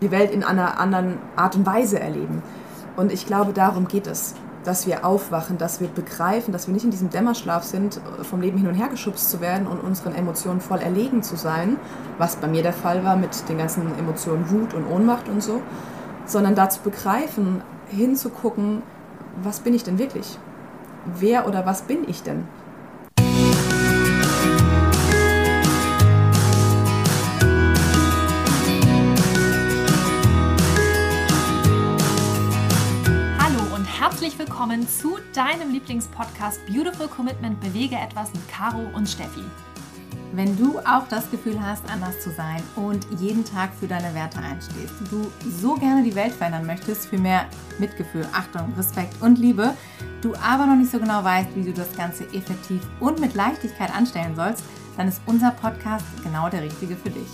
die Welt in einer anderen Art und Weise erleben. Und ich glaube, darum geht es, dass wir aufwachen, dass wir begreifen, dass wir nicht in diesem Dämmerschlaf sind, vom Leben hin und her geschubst zu werden und unseren Emotionen voll erlegen zu sein, was bei mir der Fall war mit den ganzen Emotionen Wut und Ohnmacht und so, sondern dazu begreifen, hinzugucken, was bin ich denn wirklich? Wer oder was bin ich denn? Herzlich willkommen zu deinem Lieblingspodcast Beautiful Commitment Bewege etwas mit Caro und Steffi. Wenn du auch das Gefühl hast, anders zu sein und jeden Tag für deine Werte einstehst, du so gerne die Welt verändern möchtest für mehr Mitgefühl, Achtung, Respekt und Liebe, du aber noch nicht so genau weißt, wie du das Ganze effektiv und mit Leichtigkeit anstellen sollst, dann ist unser Podcast genau der richtige für dich.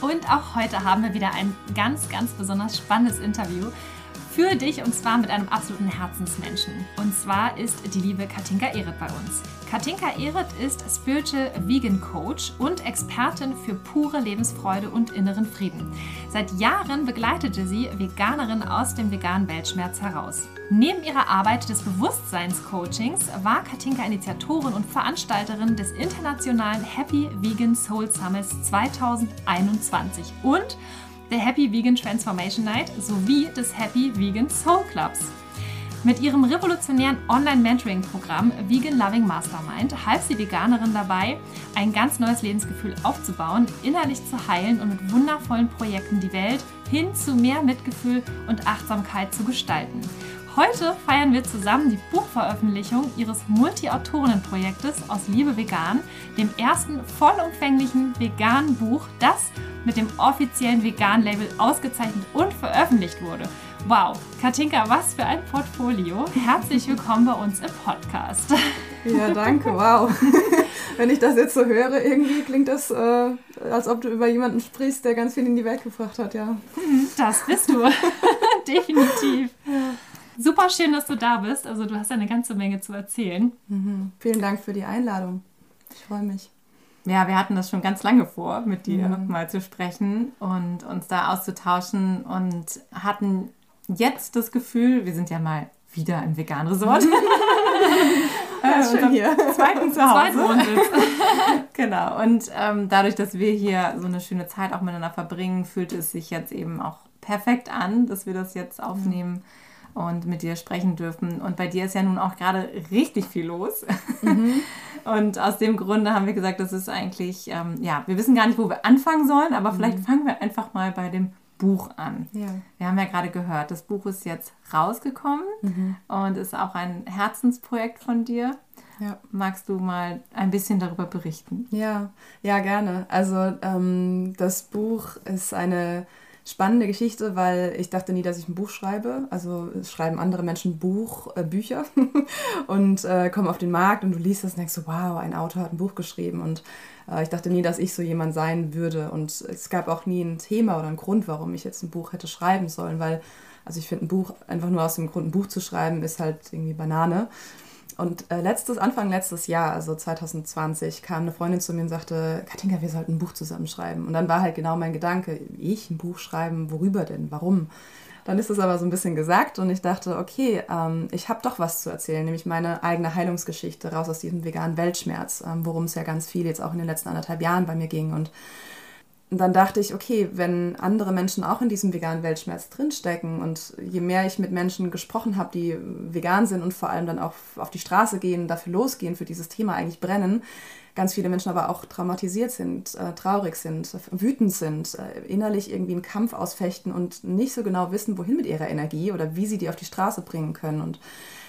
Und auch heute haben wir wieder ein ganz, ganz besonders spannendes Interview für dich und zwar mit einem absoluten Herzensmenschen. Und zwar ist die liebe Katinka Ehret bei uns. Katinka Ehret ist Spiritual Vegan Coach und Expertin für pure Lebensfreude und inneren Frieden. Seit Jahren begleitete sie Veganerinnen aus dem veganen Weltschmerz heraus. Neben ihrer Arbeit des Bewusstseinscoachings war Katinka Initiatorin und Veranstalterin des internationalen Happy Vegan Soul Summits 2021 und der Happy Vegan Transformation Night sowie des Happy Vegan Soul Clubs. Mit ihrem revolutionären Online-Mentoring-Programm Vegan Loving Mastermind half sie Veganerin dabei, ein ganz neues Lebensgefühl aufzubauen, innerlich zu heilen und mit wundervollen Projekten die Welt hin zu mehr Mitgefühl und Achtsamkeit zu gestalten. Heute feiern wir zusammen die Buchveröffentlichung ihres Multi-Autorinnen-Projektes aus Liebe Vegan, dem ersten vollumfänglichen veganen Buch, das mit dem offiziellen Vegan-Label ausgezeichnet und veröffentlicht wurde. Wow, Katinka, was für ein Portfolio. Herzlich willkommen bei uns im Podcast. Ja, danke, wow. Wenn ich das jetzt so höre, irgendwie klingt das, äh, als ob du über jemanden sprichst, der ganz viel in die Welt gebracht hat, ja. Das bist du, definitiv. Ja. Super schön, dass du da bist. Also du hast eine ganze Menge zu erzählen. Mhm. Vielen Dank für die Einladung. Ich freue mich. Ja, wir hatten das schon ganz lange vor, mit dir mhm. mal zu sprechen und uns da auszutauschen und hatten jetzt das Gefühl, wir sind ja mal wieder im Vegan-Resort. ja, schön hier. Zweiten Zuhause. genau. Und ähm, dadurch, dass wir hier so eine schöne Zeit auch miteinander verbringen, fühlt es sich jetzt eben auch perfekt an, dass wir das jetzt aufnehmen. Mhm und mit dir sprechen dürfen. Und bei dir ist ja nun auch gerade richtig viel los. Mhm. Und aus dem Grunde haben wir gesagt, das ist eigentlich, ähm, ja, wir wissen gar nicht, wo wir anfangen sollen, aber mhm. vielleicht fangen wir einfach mal bei dem Buch an. Ja. Wir haben ja gerade gehört, das Buch ist jetzt rausgekommen mhm. und ist auch ein Herzensprojekt von dir. Ja. Magst du mal ein bisschen darüber berichten? Ja, ja, gerne. Also ähm, das Buch ist eine spannende Geschichte, weil ich dachte nie, dass ich ein Buch schreibe. Also schreiben andere Menschen Buch, äh, Bücher und äh, kommen auf den Markt und du liest das und denkst so, wow, ein Autor hat ein Buch geschrieben und äh, ich dachte nie, dass ich so jemand sein würde und es gab auch nie ein Thema oder einen Grund, warum ich jetzt ein Buch hätte schreiben sollen, weil also ich finde ein Buch einfach nur aus dem Grund ein Buch zu schreiben ist halt irgendwie Banane. Und äh, letztes, Anfang letztes Jahr, also 2020, kam eine Freundin zu mir und sagte, Katinka, wir sollten ein Buch zusammenschreiben. Und dann war halt genau mein Gedanke, ich ein Buch schreiben, worüber denn, warum? Dann ist es aber so ein bisschen gesagt und ich dachte, okay, ähm, ich habe doch was zu erzählen, nämlich meine eigene Heilungsgeschichte raus aus diesem veganen Weltschmerz, ähm, worum es ja ganz viel jetzt auch in den letzten anderthalb Jahren bei mir ging. Und und dann dachte ich, okay, wenn andere Menschen auch in diesem veganen Weltschmerz drinstecken und je mehr ich mit Menschen gesprochen habe, die vegan sind und vor allem dann auch auf die Straße gehen, dafür losgehen, für dieses Thema eigentlich brennen, ganz viele Menschen aber auch traumatisiert sind, äh, traurig sind, wütend sind, äh, innerlich irgendwie einen Kampf ausfechten und nicht so genau wissen, wohin mit ihrer Energie oder wie sie die auf die Straße bringen können und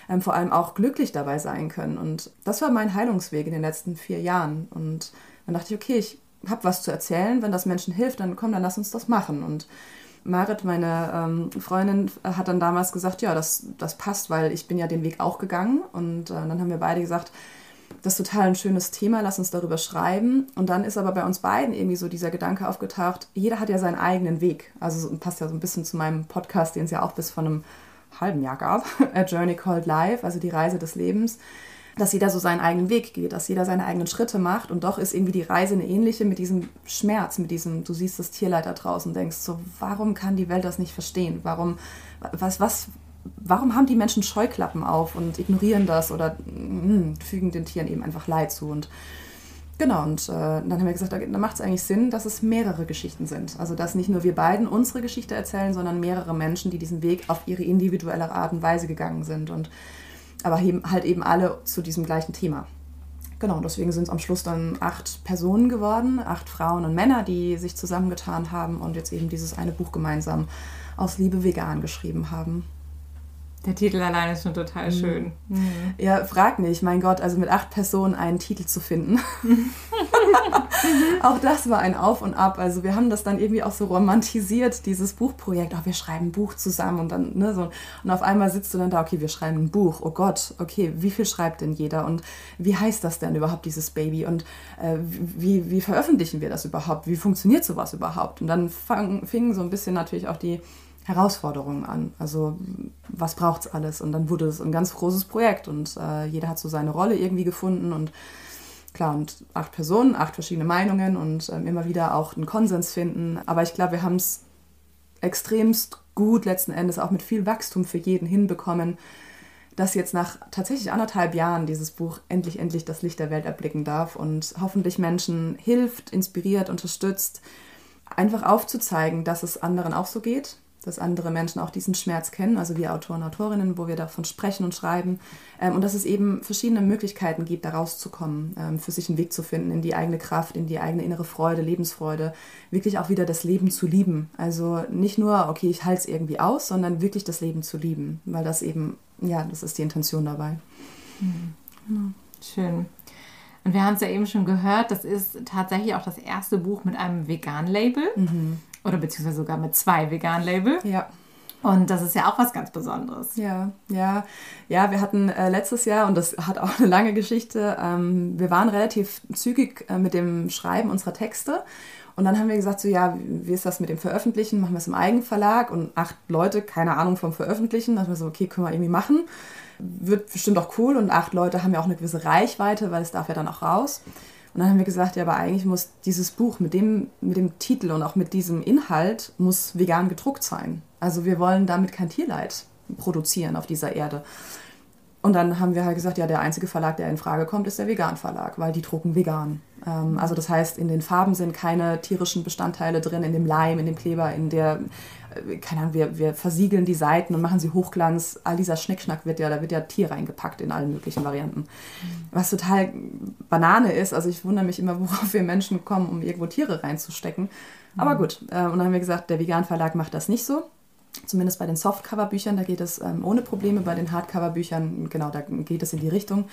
ähm, vor allem auch glücklich dabei sein können. Und das war mein Heilungsweg in den letzten vier Jahren. Und dann dachte ich, okay, ich habe was zu erzählen, wenn das Menschen hilft, dann komm, dann lass uns das machen. Und Marit, meine ähm, Freundin, hat dann damals gesagt, ja, das, das passt, weil ich bin ja den Weg auch gegangen. Und äh, dann haben wir beide gesagt, das ist total ein schönes Thema, lass uns darüber schreiben. Und dann ist aber bei uns beiden irgendwie so dieser Gedanke aufgetaucht, jeder hat ja seinen eigenen Weg. Also passt ja so ein bisschen zu meinem Podcast, den es ja auch bis vor einem halben Jahr gab, A Journey Called Life, also die Reise des Lebens dass jeder so seinen eigenen Weg geht, dass jeder seine eigenen Schritte macht und doch ist irgendwie die Reise eine ähnliche mit diesem Schmerz, mit diesem, du siehst das Tierleid da draußen denkst so, warum kann die Welt das nicht verstehen? Warum, was, was, warum haben die Menschen Scheuklappen auf und ignorieren das oder mh, hm, fügen den Tieren eben einfach Leid zu und Genau, und äh, dann haben wir gesagt, da, da macht es eigentlich Sinn, dass es mehrere Geschichten sind. Also, dass nicht nur wir beiden unsere Geschichte erzählen, sondern mehrere Menschen, die diesen Weg auf ihre individuelle Art und Weise gegangen sind. Und aber halt eben alle zu diesem gleichen Thema. Genau, deswegen sind es am Schluss dann acht Personen geworden, acht Frauen und Männer, die sich zusammengetan haben und jetzt eben dieses eine Buch gemeinsam aus Liebe vegan geschrieben haben. Der Titel allein ist schon total mhm. schön. Mhm. Ja, frag nicht, mein Gott, also mit acht Personen einen Titel zu finden. auch das war ein Auf und Ab. Also wir haben das dann irgendwie auch so romantisiert, dieses Buchprojekt. Auch wir schreiben ein Buch zusammen und dann, ne, so. Und auf einmal sitzt du dann da, okay, wir schreiben ein Buch. Oh Gott, okay, wie viel schreibt denn jeder? Und wie heißt das denn überhaupt, dieses Baby? Und äh, wie, wie veröffentlichen wir das überhaupt? Wie funktioniert sowas überhaupt? Und dann fang, fingen so ein bisschen natürlich auch die Herausforderungen an. Also was braucht es alles? Und dann wurde es ein ganz großes Projekt und äh, jeder hat so seine Rolle irgendwie gefunden und klar, und acht Personen, acht verschiedene Meinungen und ähm, immer wieder auch einen Konsens finden. Aber ich glaube, wir haben es extremst gut letzten Endes auch mit viel Wachstum für jeden hinbekommen, dass jetzt nach tatsächlich anderthalb Jahren dieses Buch endlich, endlich das Licht der Welt erblicken darf und hoffentlich Menschen hilft, inspiriert, unterstützt, einfach aufzuzeigen, dass es anderen auch so geht, dass andere Menschen auch diesen Schmerz kennen, also wir Autoren, Autorinnen, wo wir davon sprechen und schreiben. Ähm, und dass es eben verschiedene Möglichkeiten gibt, da rauszukommen, ähm, für sich einen Weg zu finden in die eigene Kraft, in die eigene innere Freude, Lebensfreude, wirklich auch wieder das Leben zu lieben. Also nicht nur, okay, ich halte es irgendwie aus, sondern wirklich das Leben zu lieben, weil das eben, ja, das ist die Intention dabei. Mhm. Genau. Schön. Und wir haben es ja eben schon gehört, das ist tatsächlich auch das erste Buch mit einem Vegan-Label. Mhm. Oder beziehungsweise sogar mit zwei Vegan-Label. Ja. Und das ist ja auch was ganz Besonderes. Ja, ja. Ja, wir hatten äh, letztes Jahr, und das hat auch eine lange Geschichte, ähm, wir waren relativ zügig äh, mit dem Schreiben unserer Texte. Und dann haben wir gesagt, so ja, wie ist das mit dem Veröffentlichen? Machen wir es im Eigenverlag? Und acht Leute, keine Ahnung vom Veröffentlichen. Da haben wir so, okay, können wir irgendwie machen. Wird bestimmt auch cool. Und acht Leute haben ja auch eine gewisse Reichweite, weil es darf ja dann auch raus. Und dann haben wir gesagt, ja, aber eigentlich muss dieses Buch mit dem, mit dem Titel und auch mit diesem Inhalt muss vegan gedruckt sein. Also wir wollen damit kein Tierleid produzieren auf dieser Erde. Und dann haben wir halt gesagt, ja, der einzige Verlag, der in Frage kommt, ist der Vegan Verlag, weil die drucken vegan. Ähm, also das heißt, in den Farben sind keine tierischen Bestandteile drin, in dem Leim, in dem Kleber, in der, keine Ahnung, wir, wir versiegeln die Seiten und machen sie Hochglanz. All dieser Schnickschnack wird ja, da wird ja Tier reingepackt in allen möglichen Varianten. Was total Banane ist, also ich wundere mich immer, worauf wir Menschen kommen, um irgendwo Tiere reinzustecken. Aber gut, äh, und dann haben wir gesagt, der Vegan Verlag macht das nicht so Zumindest bei den Softcover-Büchern, da geht es ähm, ohne Probleme. Bei den Hardcover-Büchern, genau, da geht es in die Richtung.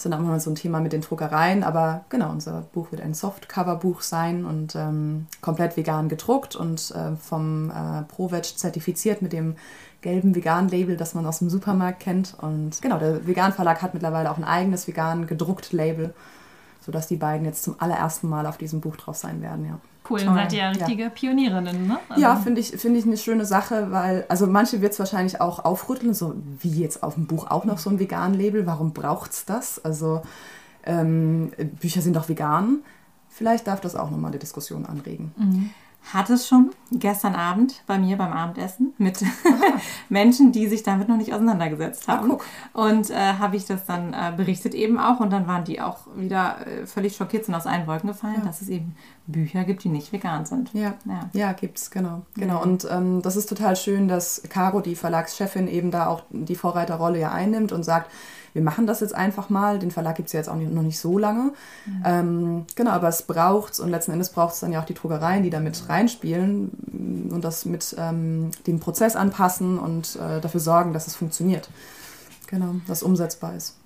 Ist dann auch mal so ein Thema mit den Druckereien. Aber genau, unser Buch wird ein Softcover-Buch sein und ähm, komplett vegan gedruckt und äh, vom äh, ProVeg zertifiziert mit dem gelben Vegan-Label, das man aus dem Supermarkt kennt. Und genau, der Vegan-Verlag hat mittlerweile auch ein eigenes vegan gedruckt Label, sodass die beiden jetzt zum allerersten Mal auf diesem Buch drauf sein werden, ja cool. Dann seid ihr ja richtige ja. Pionierinnen, ne? Also ja, finde ich, find ich eine schöne Sache, weil, also manche wird es wahrscheinlich auch aufrütteln, so wie jetzt auf dem Buch auch noch so ein Vegan-Label. Warum braucht es das? Also ähm, Bücher sind doch vegan. Vielleicht darf das auch nochmal die Diskussion anregen. Mhm hat es schon gestern Abend bei mir beim Abendessen mit Menschen, die sich damit noch nicht auseinandergesetzt ah, haben. Ah, und äh, habe ich das dann äh, berichtet eben auch und dann waren die auch wieder äh, völlig schockiert, sind aus allen Wolken gefallen, ja. dass es eben Bücher gibt, die nicht vegan sind. Ja, ja, ja es, genau. genau. Ja. Und ähm, das ist total schön, dass Caro, die Verlagschefin, eben da auch die Vorreiterrolle ja einnimmt und sagt, wir machen das jetzt einfach mal. Den Verlag gibt es ja jetzt auch nicht, noch nicht so lange. Mhm. Ähm, genau, aber es braucht es und letzten Endes braucht es dann ja auch die Druckereien, die da mit reinspielen und das mit ähm, dem Prozess anpassen und äh, dafür sorgen, dass es funktioniert. Genau, dass umsetzbar ist.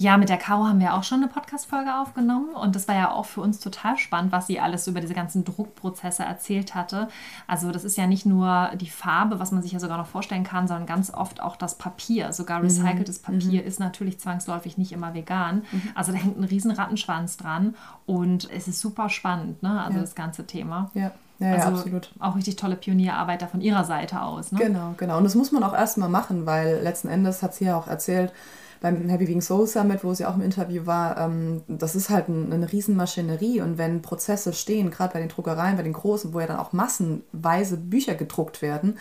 Ja, mit der Caro haben wir auch schon eine Podcast-Folge aufgenommen und das war ja auch für uns total spannend, was sie alles über diese ganzen Druckprozesse erzählt hatte. Also das ist ja nicht nur die Farbe, was man sich ja sogar noch vorstellen kann, sondern ganz oft auch das Papier. Sogar mhm. recyceltes mhm. Papier mhm. ist natürlich zwangsläufig nicht immer vegan. Mhm. Also da hängt ein riesen Rattenschwanz dran und es ist super spannend, ne? Also ja. das ganze Thema. Ja. Ja, also ja, absolut. Auch richtig tolle Pionierarbeit da von ihrer Seite aus. Ne? Genau, genau. Und das muss man auch erstmal machen, weil letzten Endes hat sie ja auch erzählt, beim Happy Being Soul Summit, wo sie auch im Interview war, ähm, das ist halt ein, eine Riesenmaschinerie und wenn Prozesse stehen, gerade bei den Druckereien, bei den großen, wo ja dann auch massenweise Bücher gedruckt werden,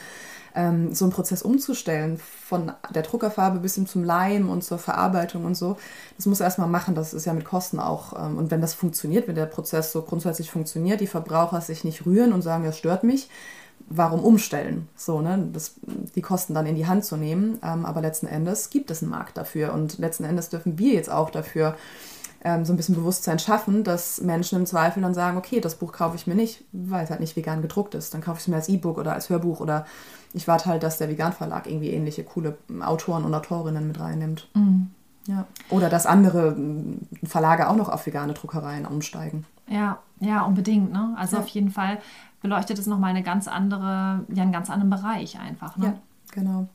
ähm, so einen Prozess umzustellen, von der Druckerfarbe bis hin zum Leim und zur Verarbeitung und so, das muss er erstmal machen, das ist ja mit Kosten auch. Ähm, und wenn das funktioniert, wenn der Prozess so grundsätzlich funktioniert, die Verbraucher sich nicht rühren und sagen, das stört mich, warum umstellen? So, ne? Das, die Kosten dann in die Hand zu nehmen. Ähm, aber letzten Endes gibt es einen Markt dafür. Und letzten Endes dürfen wir jetzt auch dafür ähm, so ein bisschen Bewusstsein schaffen, dass Menschen im Zweifel dann sagen, okay, das Buch kaufe ich mir nicht, weil es halt nicht vegan gedruckt ist. Dann kaufe ich es mir als E-Book oder als Hörbuch oder ich warte halt, dass der Vegan Verlag irgendwie ähnliche coole Autoren und Autorinnen mit reinnimmt. Mhm. Ja. Oder dass andere Verlage auch noch auf vegane Druckereien umsteigen. Ja, ja, unbedingt. Ne? Also ja. auf jeden Fall beleuchtet es nochmal eine ganz andere, ja, einen ganz anderen Bereich einfach. Ne? Ja, genau.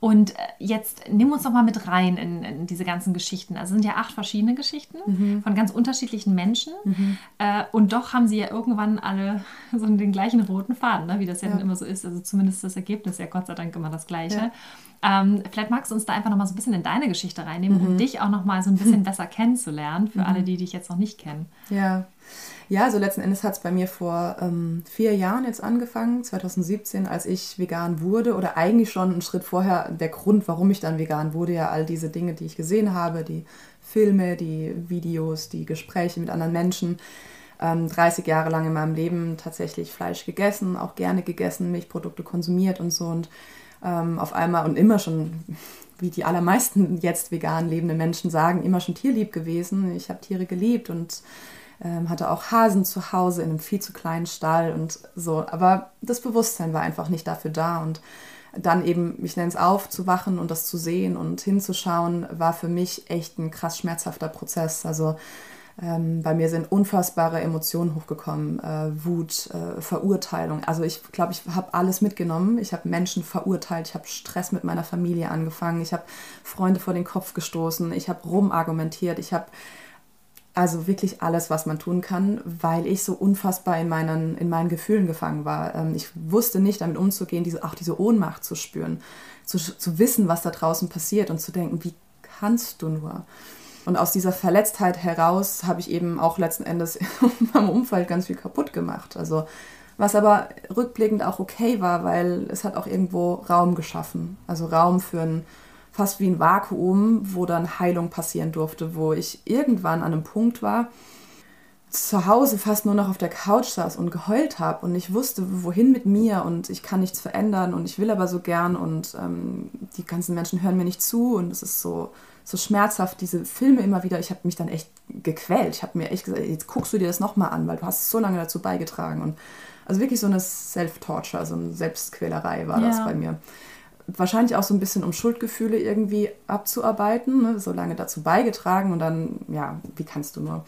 Und äh, jetzt nimm uns noch mal mit rein in, in diese ganzen Geschichten. Also sind ja acht verschiedene Geschichten mhm. von ganz unterschiedlichen Menschen. Mhm. Äh, und doch haben sie ja irgendwann alle so den gleichen roten Faden, ne? wie das ja, ja. dann immer so ist. Also zumindest das Ergebnis ja Gott sei Dank immer das gleiche. Ja. Ähm, vielleicht magst du uns da einfach noch mal so ein bisschen in deine Geschichte reinnehmen, mhm. um dich auch noch mal so ein bisschen besser kennenzulernen für alle, mhm. die dich jetzt noch nicht kennen. Ja. Ja, also letzten Endes hat es bei mir vor ähm, vier Jahren jetzt angefangen, 2017, als ich vegan wurde oder eigentlich schon einen Schritt vorher der Grund, warum ich dann vegan wurde, ja all diese Dinge, die ich gesehen habe, die Filme, die Videos, die Gespräche mit anderen Menschen. Ähm, 30 Jahre lang in meinem Leben tatsächlich Fleisch gegessen, auch gerne gegessen, Milchprodukte konsumiert und so und ähm, auf einmal und immer schon wie die allermeisten jetzt vegan lebenden Menschen sagen, immer schon tierlieb gewesen. Ich habe Tiere geliebt und ähm, hatte auch Hasen zu Hause in einem viel zu kleinen Stall und so. Aber das Bewusstsein war einfach nicht dafür da und dann eben, ich nenne es aufzuwachen und das zu sehen und hinzuschauen, war für mich echt ein krass schmerzhafter Prozess. Also ähm, bei mir sind unfassbare Emotionen hochgekommen, äh, Wut, äh, Verurteilung. Also ich glaube, ich habe alles mitgenommen. Ich habe Menschen verurteilt, ich habe Stress mit meiner Familie angefangen, ich habe Freunde vor den Kopf gestoßen, ich habe rumargumentiert, ich habe also wirklich alles, was man tun kann, weil ich so unfassbar in meinen, in meinen Gefühlen gefangen war. Ähm, ich wusste nicht damit umzugehen, diese, auch diese Ohnmacht zu spüren, zu, zu wissen, was da draußen passiert und zu denken, wie kannst du nur? Und aus dieser Verletztheit heraus habe ich eben auch letzten Endes in meinem Umfeld ganz viel kaputt gemacht. Also was aber rückblickend auch okay war, weil es hat auch irgendwo Raum geschaffen. Also Raum für ein fast wie ein Vakuum, wo dann Heilung passieren durfte, wo ich irgendwann an einem Punkt war, zu Hause fast nur noch auf der Couch saß und geheult habe und ich wusste, wohin mit mir und ich kann nichts verändern und ich will aber so gern und ähm, die ganzen Menschen hören mir nicht zu und es ist so, so schmerzhaft, diese Filme immer wieder. Ich habe mich dann echt gequält. Ich habe mir echt gesagt, jetzt guckst du dir das nochmal an, weil du hast so lange dazu beigetragen und also wirklich so eine Self-Torture, so eine Selbstquälerei war ja. das bei mir wahrscheinlich auch so ein bisschen um Schuldgefühle irgendwie abzuarbeiten, ne? so lange dazu beigetragen und dann, ja, wie kannst du nur?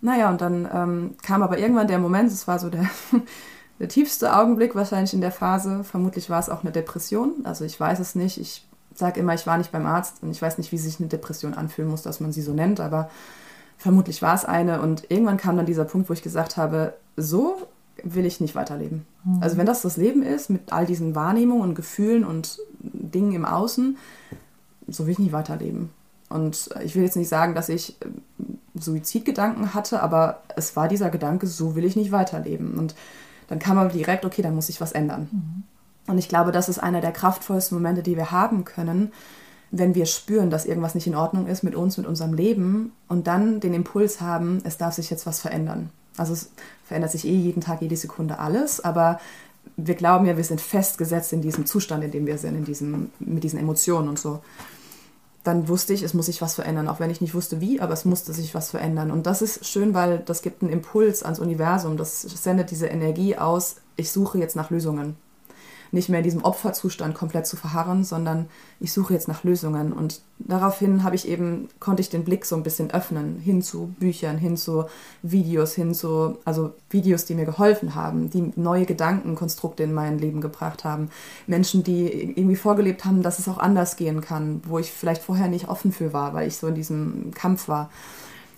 Naja, und dann ähm, kam aber irgendwann der Moment, es war so der, der tiefste Augenblick wahrscheinlich in der Phase, vermutlich war es auch eine Depression, also ich weiß es nicht, ich sage immer, ich war nicht beim Arzt und ich weiß nicht, wie sich eine Depression anfühlen muss, dass man sie so nennt, aber vermutlich war es eine und irgendwann kam dann dieser Punkt, wo ich gesagt habe, so will ich nicht weiterleben. Mhm. Also wenn das das Leben ist, mit all diesen Wahrnehmungen und Gefühlen und Dingen im Außen, so will ich nicht weiterleben. Und ich will jetzt nicht sagen, dass ich äh, Suizidgedanken hatte, aber es war dieser Gedanke, so will ich nicht weiterleben. Und dann kam aber direkt, okay, dann muss ich was ändern. Mhm. Und ich glaube, das ist einer der kraftvollsten Momente, die wir haben können, wenn wir spüren, dass irgendwas nicht in Ordnung ist mit uns, mit unserem Leben und dann den Impuls haben, es darf sich jetzt was verändern. Also es verändert sich eh jeden Tag, jede Sekunde alles, aber wir glauben ja, wir sind festgesetzt in diesem Zustand, in dem wir sind, in diesem, mit diesen Emotionen und so. Dann wusste ich, es muss sich was verändern, auch wenn ich nicht wusste wie, aber es musste sich was verändern. Und das ist schön, weil das gibt einen Impuls ans Universum, das sendet diese Energie aus, ich suche jetzt nach Lösungen nicht mehr in diesem Opferzustand komplett zu verharren, sondern ich suche jetzt nach Lösungen. Und daraufhin habe ich eben, konnte ich den Blick so ein bisschen öffnen, hin zu Büchern, hin zu Videos, hin zu, also Videos, die mir geholfen haben, die neue Gedankenkonstrukte in mein Leben gebracht haben. Menschen, die irgendwie vorgelebt haben, dass es auch anders gehen kann, wo ich vielleicht vorher nicht offen für war, weil ich so in diesem Kampf war.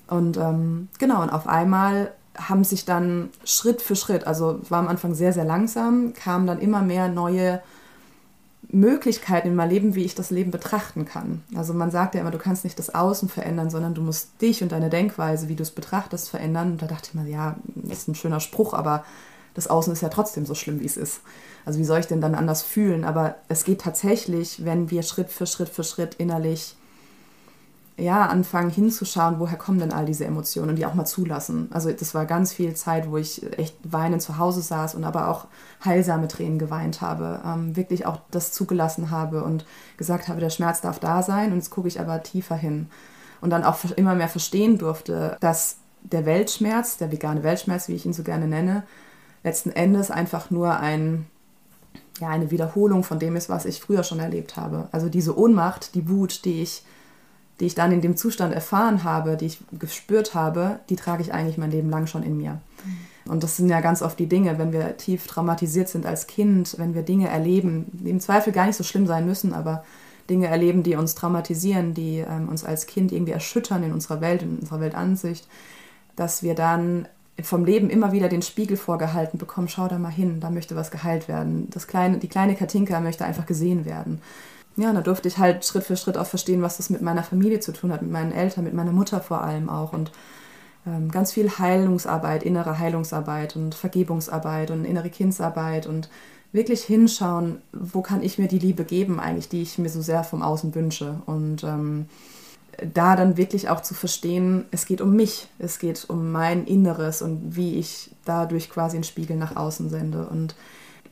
Und ähm, genau, und auf einmal haben sich dann Schritt für Schritt, also war am Anfang sehr, sehr langsam, kamen dann immer mehr neue Möglichkeiten in meinem Leben, wie ich das Leben betrachten kann. Also man sagt ja immer, du kannst nicht das Außen verändern, sondern du musst dich und deine Denkweise, wie du es betrachtest, verändern. Und da dachte ich mir, ja, ist ein schöner Spruch, aber das Außen ist ja trotzdem so schlimm, wie es ist. Also wie soll ich denn dann anders fühlen? Aber es geht tatsächlich, wenn wir Schritt für Schritt für Schritt innerlich ja, anfangen hinzuschauen, woher kommen denn all diese Emotionen und die auch mal zulassen. Also das war ganz viel Zeit, wo ich echt weinend zu Hause saß und aber auch heilsame Tränen geweint habe, ähm, wirklich auch das zugelassen habe und gesagt habe, der Schmerz darf da sein und jetzt gucke ich aber tiefer hin. Und dann auch immer mehr verstehen durfte, dass der Weltschmerz, der vegane Weltschmerz, wie ich ihn so gerne nenne, letzten Endes einfach nur ein, ja, eine Wiederholung von dem ist, was ich früher schon erlebt habe. Also diese Ohnmacht, die Wut, die ich die ich dann in dem Zustand erfahren habe, die ich gespürt habe, die trage ich eigentlich mein Leben lang schon in mir. Und das sind ja ganz oft die Dinge, wenn wir tief traumatisiert sind als Kind, wenn wir Dinge erleben, die im Zweifel gar nicht so schlimm sein müssen, aber Dinge erleben, die uns traumatisieren, die ähm, uns als Kind irgendwie erschüttern in unserer Welt, in unserer Weltansicht, dass wir dann vom Leben immer wieder den Spiegel vorgehalten bekommen, schau da mal hin, da möchte was geheilt werden. Das kleine, die kleine Katinka möchte einfach gesehen werden ja, da durfte ich halt Schritt für Schritt auch verstehen, was das mit meiner Familie zu tun hat, mit meinen Eltern, mit meiner Mutter vor allem auch. Und ähm, ganz viel Heilungsarbeit, innere Heilungsarbeit und Vergebungsarbeit und innere Kindsarbeit und wirklich hinschauen, wo kann ich mir die Liebe geben eigentlich, die ich mir so sehr vom Außen wünsche. Und ähm, da dann wirklich auch zu verstehen, es geht um mich, es geht um mein Inneres und wie ich dadurch quasi einen Spiegel nach außen sende. Und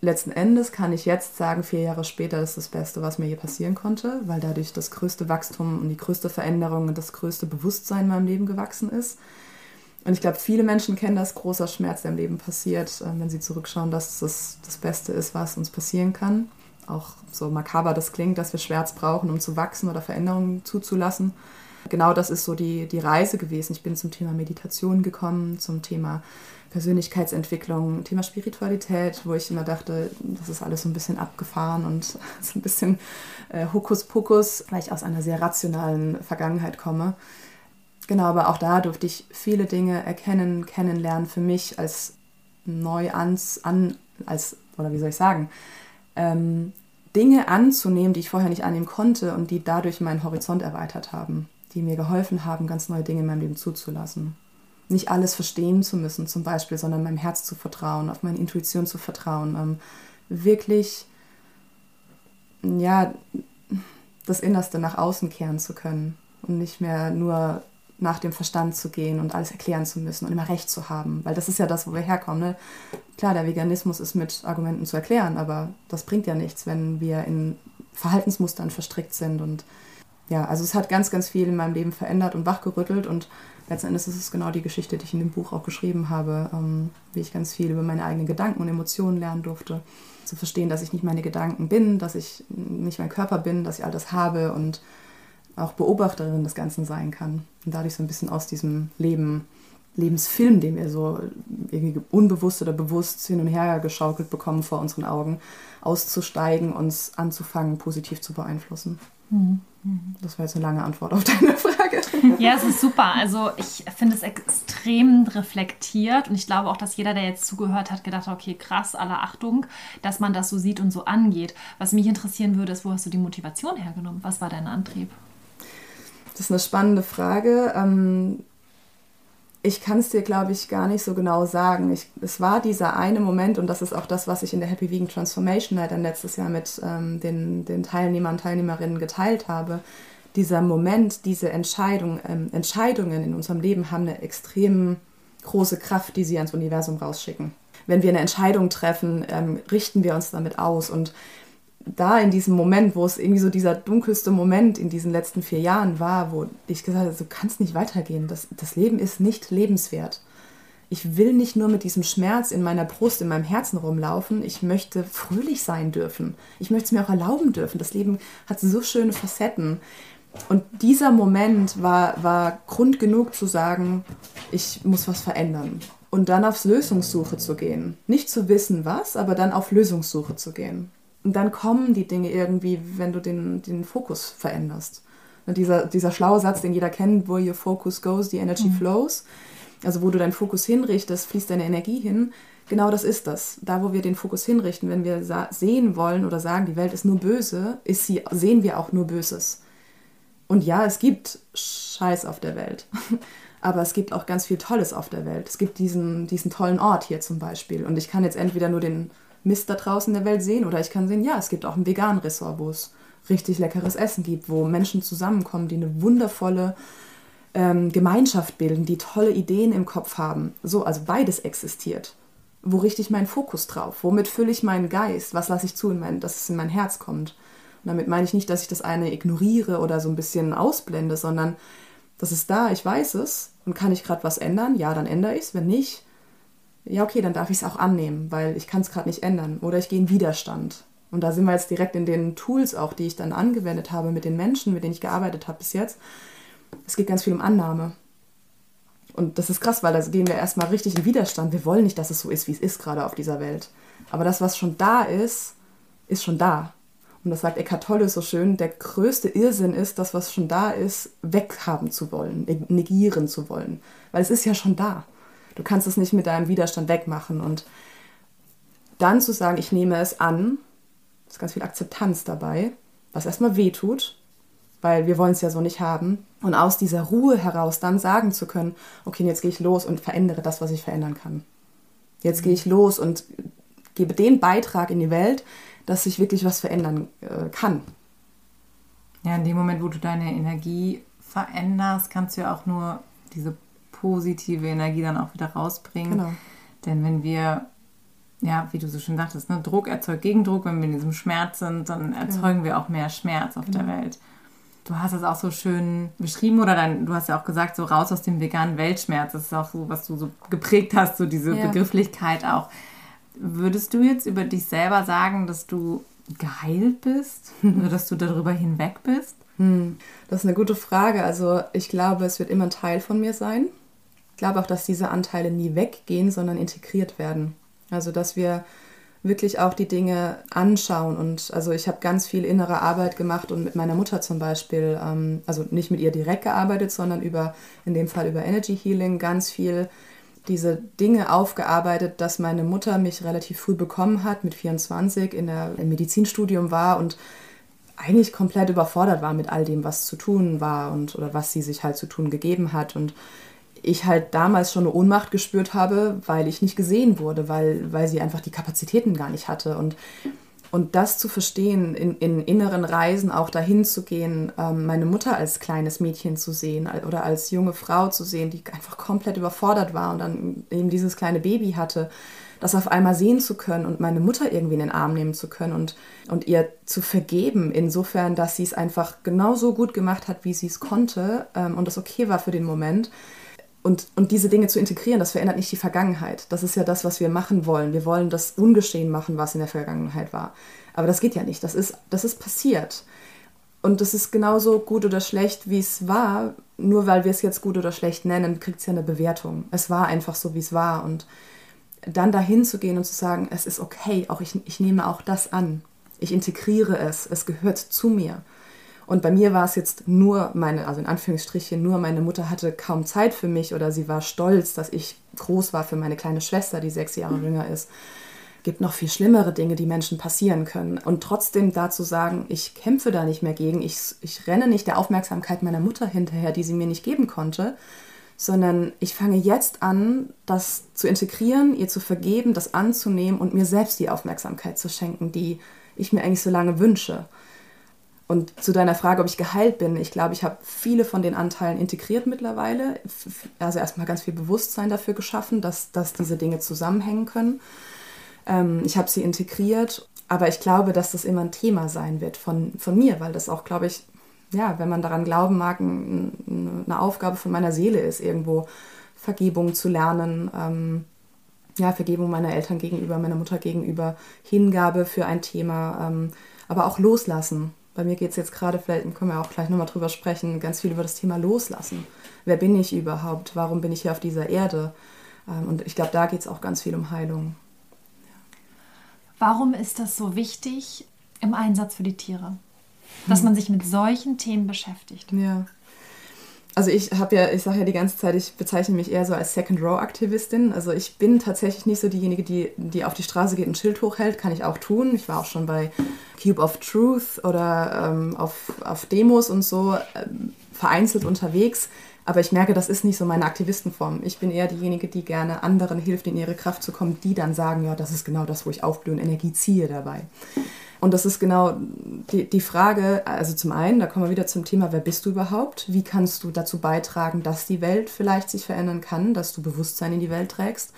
letzten Endes kann ich jetzt sagen, vier Jahre später ist das Beste, was mir je passieren konnte, weil dadurch das größte Wachstum und die größte Veränderung und das größte Bewusstsein in meinem Leben gewachsen ist. Und ich glaube, viele Menschen kennen das, großer Schmerz, der im Leben passiert, äh, wenn sie zurückschauen, dass das das Beste ist, was uns passieren kann. Auch so makaber das klingt, dass wir Schmerz brauchen, um zu wachsen oder Veränderungen zuzulassen. Genau das ist so die, die Reise gewesen. Ich bin zum Thema Meditation gekommen, zum Thema Persönlichkeitsentwicklung, Thema Spiritualität, wo ich immer dachte, das ist alles so ein bisschen abgefahren und so ein bisschen äh, Hokuspokus, weil ich aus einer sehr rationalen Vergangenheit komme. Genau, aber auch da durfte ich viele Dinge erkennen, kennenlernen für mich als neu ans, an, als, oder wie soll ich sagen, ähm, Dinge anzunehmen, die ich vorher nicht annehmen konnte und die dadurch meinen Horizont erweitert haben, die mir geholfen haben, ganz neue Dinge in meinem Leben zuzulassen nicht alles verstehen zu müssen, zum Beispiel, sondern meinem Herz zu vertrauen, auf meine Intuition zu vertrauen, ähm, wirklich, ja, das Innerste nach außen kehren zu können und nicht mehr nur nach dem Verstand zu gehen und alles erklären zu müssen und immer recht zu haben, weil das ist ja das, wo wir herkommen. Ne? Klar, der Veganismus ist mit Argumenten zu erklären, aber das bringt ja nichts, wenn wir in Verhaltensmustern verstrickt sind und ja, also es hat ganz, ganz viel in meinem Leben verändert und wachgerüttelt und letzten Endes ist es genau die Geschichte, die ich in dem Buch auch geschrieben habe, ähm, wie ich ganz viel über meine eigenen Gedanken und Emotionen lernen durfte. Zu verstehen, dass ich nicht meine Gedanken bin, dass ich nicht mein Körper bin, dass ich all das habe und auch Beobachterin des Ganzen sein kann. Und dadurch so ein bisschen aus diesem Leben, Lebensfilm, den wir so irgendwie unbewusst oder bewusst hin und her geschaukelt bekommen vor unseren Augen, auszusteigen, uns anzufangen, positiv zu beeinflussen. Mhm. Das war jetzt eine lange Antwort auf deine Frage. Ja, es ist super. Also ich finde es extrem reflektiert und ich glaube auch, dass jeder, der jetzt zugehört hat, gedacht hat, okay, krass, alle Achtung, dass man das so sieht und so angeht. Was mich interessieren würde, ist, wo hast du die Motivation hergenommen? Was war dein Antrieb? Das ist eine spannende Frage. Ich kann es dir, glaube ich, gar nicht so genau sagen. Ich, es war dieser eine Moment, und das ist auch das, was ich in der Happy Vegan Transformation Night dann letztes Jahr mit ähm, den, den Teilnehmern und Teilnehmerinnen geteilt habe. Dieser Moment, diese Entscheidung, ähm, Entscheidungen in unserem Leben haben eine extrem große Kraft, die sie ans Universum rausschicken. Wenn wir eine Entscheidung treffen, ähm, richten wir uns damit aus. Und da in diesem Moment, wo es irgendwie so dieser dunkelste Moment in diesen letzten vier Jahren war, wo ich gesagt habe, du kannst nicht weitergehen, das, das Leben ist nicht lebenswert. Ich will nicht nur mit diesem Schmerz in meiner Brust, in meinem Herzen rumlaufen, ich möchte fröhlich sein dürfen. Ich möchte es mir auch erlauben dürfen. Das Leben hat so schöne Facetten. Und dieser Moment war, war Grund genug zu sagen, ich muss was verändern. Und dann aufs Lösungssuche zu gehen. Nicht zu wissen was, aber dann auf Lösungssuche zu gehen. Und dann kommen die Dinge irgendwie, wenn du den, den Fokus veränderst. Und dieser, dieser schlaue Satz, den jeder kennt, wo your focus goes, the energy mhm. flows. Also wo du deinen Fokus hinrichtest, fließt deine Energie hin. genau das ist das. Da, wo wir den Fokus hinrichten, wenn wir sehen wollen oder sagen, die Welt ist nur böse, ist sie, sehen wir auch nur Böses. Und ja, es gibt Scheiß auf der Welt. Aber es gibt auch ganz viel Tolles auf der Welt. Es gibt diesen, diesen tollen Ort hier zum Beispiel. Und ich kann jetzt entweder nur den Mist da draußen in der Welt sehen oder ich kann sehen, ja, es gibt auch ein vegan Ressort, wo es richtig leckeres Essen gibt, wo Menschen zusammenkommen, die eine wundervolle ähm, Gemeinschaft bilden, die tolle Ideen im Kopf haben. So, also beides existiert. Wo richte ich meinen Fokus drauf? Womit fülle ich meinen Geist? Was lasse ich zu, in mein, dass es in mein Herz kommt? Und damit meine ich nicht, dass ich das eine ignoriere oder so ein bisschen ausblende, sondern das ist da, ich weiß es und kann ich gerade was ändern? Ja, dann ändere ich es. Wenn nicht, ja, okay, dann darf ich es auch annehmen, weil ich kann es gerade nicht ändern. Oder ich gehe in Widerstand. Und da sind wir jetzt direkt in den Tools auch, die ich dann angewendet habe mit den Menschen, mit denen ich gearbeitet habe bis jetzt. Es geht ganz viel um Annahme. Und das ist krass, weil da gehen wir erstmal richtig in Widerstand. Wir wollen nicht, dass es so ist, wie es ist gerade auf dieser Welt. Aber das, was schon da ist, ist schon da. Und das sagt Eckhart Tolle so schön, der größte Irrsinn ist, das, was schon da ist, weghaben zu wollen, negieren zu wollen. Weil es ist ja schon da. Du kannst es nicht mit deinem Widerstand wegmachen. Und dann zu sagen, ich nehme es an, ist ganz viel Akzeptanz dabei, was erstmal weh tut, weil wir wollen es ja so nicht haben. Und aus dieser Ruhe heraus dann sagen zu können, okay, jetzt gehe ich los und verändere das, was ich verändern kann. Jetzt gehe ich los und gebe den Beitrag in die Welt, dass sich wirklich was verändern äh, kann. Ja, in dem Moment, wo du deine Energie veränderst, kannst du ja auch nur diese positive Energie dann auch wieder rausbringen. Genau. Denn wenn wir, ja, wie du so schön sagtest, ne, Druck erzeugt Gegendruck, wenn wir in diesem Schmerz sind, dann erzeugen ja. wir auch mehr Schmerz auf genau. der Welt. Du hast es auch so schön beschrieben oder dann, du hast ja auch gesagt, so raus aus dem veganen Weltschmerz. Das ist auch so, was du so geprägt hast, so diese ja. Begrifflichkeit auch. Würdest du jetzt über dich selber sagen, dass du geheilt bist oder dass du darüber hinweg bist? Hm, das ist eine gute Frage. Also ich glaube, es wird immer ein Teil von mir sein. Ich glaube auch, dass diese Anteile nie weggehen, sondern integriert werden. Also dass wir wirklich auch die Dinge anschauen. Und also ich habe ganz viel innere Arbeit gemacht und mit meiner Mutter zum Beispiel, ähm, also nicht mit ihr direkt gearbeitet, sondern über, in dem Fall über Energy Healing, ganz viel diese Dinge aufgearbeitet, dass meine Mutter mich relativ früh bekommen hat, mit 24 in der, im Medizinstudium war und eigentlich komplett überfordert war mit all dem, was zu tun war und oder was sie sich halt zu tun gegeben hat. Und ich halt damals schon eine Ohnmacht gespürt habe, weil ich nicht gesehen wurde, weil, weil sie einfach die Kapazitäten gar nicht hatte. Und und das zu verstehen, in, in inneren Reisen auch dahin zu gehen, ähm, meine Mutter als kleines Mädchen zu sehen oder als junge Frau zu sehen, die einfach komplett überfordert war und dann eben dieses kleine Baby hatte, das auf einmal sehen zu können und meine Mutter irgendwie in den Arm nehmen zu können und, und ihr zu vergeben, insofern, dass sie es einfach genauso gut gemacht hat, wie sie es konnte ähm, und das okay war für den Moment und, und diese Dinge zu integrieren, das verändert nicht die Vergangenheit. Das ist ja das, was wir machen wollen. Wir wollen das ungeschehen machen, was in der Vergangenheit war. Aber das geht ja nicht. Das ist, das ist passiert. Und das ist genauso gut oder schlecht, wie es war. Nur weil wir es jetzt gut oder schlecht nennen, kriegt es ja eine Bewertung. Es war einfach so, wie es war. Und dann dahin zu gehen und zu sagen, es ist okay, auch ich, ich nehme auch das an. Ich integriere es, es gehört zu mir. Und bei mir war es jetzt nur meine, also in Anführungsstrichen, nur meine Mutter hatte kaum Zeit für mich oder sie war stolz, dass ich groß war für meine kleine Schwester, die sechs Jahre jünger ist. Gibt noch viel schlimmere Dinge, die Menschen passieren können. Und trotzdem dazu sagen, ich kämpfe da nicht mehr gegen, ich, ich renne nicht der Aufmerksamkeit meiner Mutter hinterher, die sie mir nicht geben konnte, sondern ich fange jetzt an, das zu integrieren, ihr zu vergeben, das anzunehmen und mir selbst die Aufmerksamkeit zu schenken, die ich mir eigentlich so lange wünsche. Und zu deiner Frage, ob ich geheilt bin, ich glaube, ich habe viele von den Anteilen integriert mittlerweile. Also erstmal ganz viel Bewusstsein dafür geschaffen, dass, dass diese Dinge zusammenhängen können. Ähm, ich habe sie integriert, aber ich glaube, dass das immer ein Thema sein wird von, von mir, weil das auch, glaube ich, ja, wenn man daran glauben mag, ein, eine Aufgabe von meiner Seele ist, irgendwo Vergebung zu lernen. Ähm, ja, Vergebung meiner Eltern gegenüber, meiner Mutter gegenüber, Hingabe für ein Thema, ähm, aber auch loslassen bei mir geht es jetzt gerade, vielleicht können wir auch gleich nochmal drüber sprechen, ganz viel über das Thema Loslassen. Wer bin ich überhaupt? Warum bin ich hier auf dieser Erde? Ähm, und ich glaube, da geht es auch ganz viel um Heilung. Warum ist das so wichtig im Einsatz für die Tiere? Dass hm. man sich mit solchen Themen beschäftigt. Ja. Also ich habe ja, ich sage ja die ganze Zeit, ich bezeichne mich eher so als Second-Row-Aktivistin. Also ich bin tatsächlich nicht so diejenige, die, die auf die Straße geht und ein Schild hochhält. Kann ich auch tun. Ich war auch schon bei Cube of Truth oder ähm, auf, auf Demos und so äh, vereinzelt unterwegs. Aber ich merke, das ist nicht so meine Aktivistenform. Ich bin eher diejenige, die gerne anderen hilft, in ihre Kraft zu kommen, die dann sagen, ja, das ist genau das, wo ich aufblühe und Energie ziehe dabei. Und das ist genau die, die Frage, also zum einen, da kommen wir wieder zum Thema, wer bist du überhaupt? Wie kannst du dazu beitragen, dass die Welt vielleicht sich verändern kann, dass du Bewusstsein in die Welt trägst?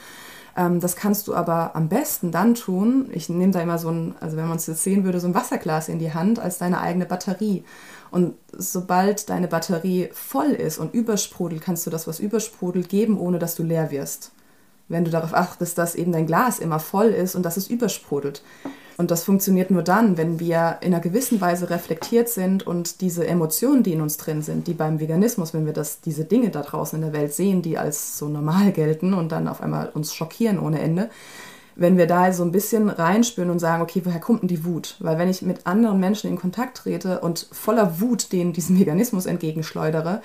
Ähm, das kannst du aber am besten dann tun. Ich nehme da immer so ein, also wenn man es jetzt sehen würde, so ein Wasserglas in die Hand als deine eigene Batterie. Und sobald deine Batterie voll ist und übersprudelt, kannst du das, was übersprudelt, geben, ohne dass du leer wirst. Wenn du darauf achtest, dass eben dein Glas immer voll ist und dass es übersprudelt. Und das funktioniert nur dann, wenn wir in einer gewissen Weise reflektiert sind und diese Emotionen, die in uns drin sind, die beim Veganismus, wenn wir das, diese Dinge da draußen in der Welt sehen, die als so normal gelten und dann auf einmal uns schockieren ohne Ende, wenn wir da so ein bisschen reinspüren und sagen, okay, woher kommt denn die Wut? Weil wenn ich mit anderen Menschen in Kontakt trete und voller Wut denen diesem Veganismus entgegenschleudere,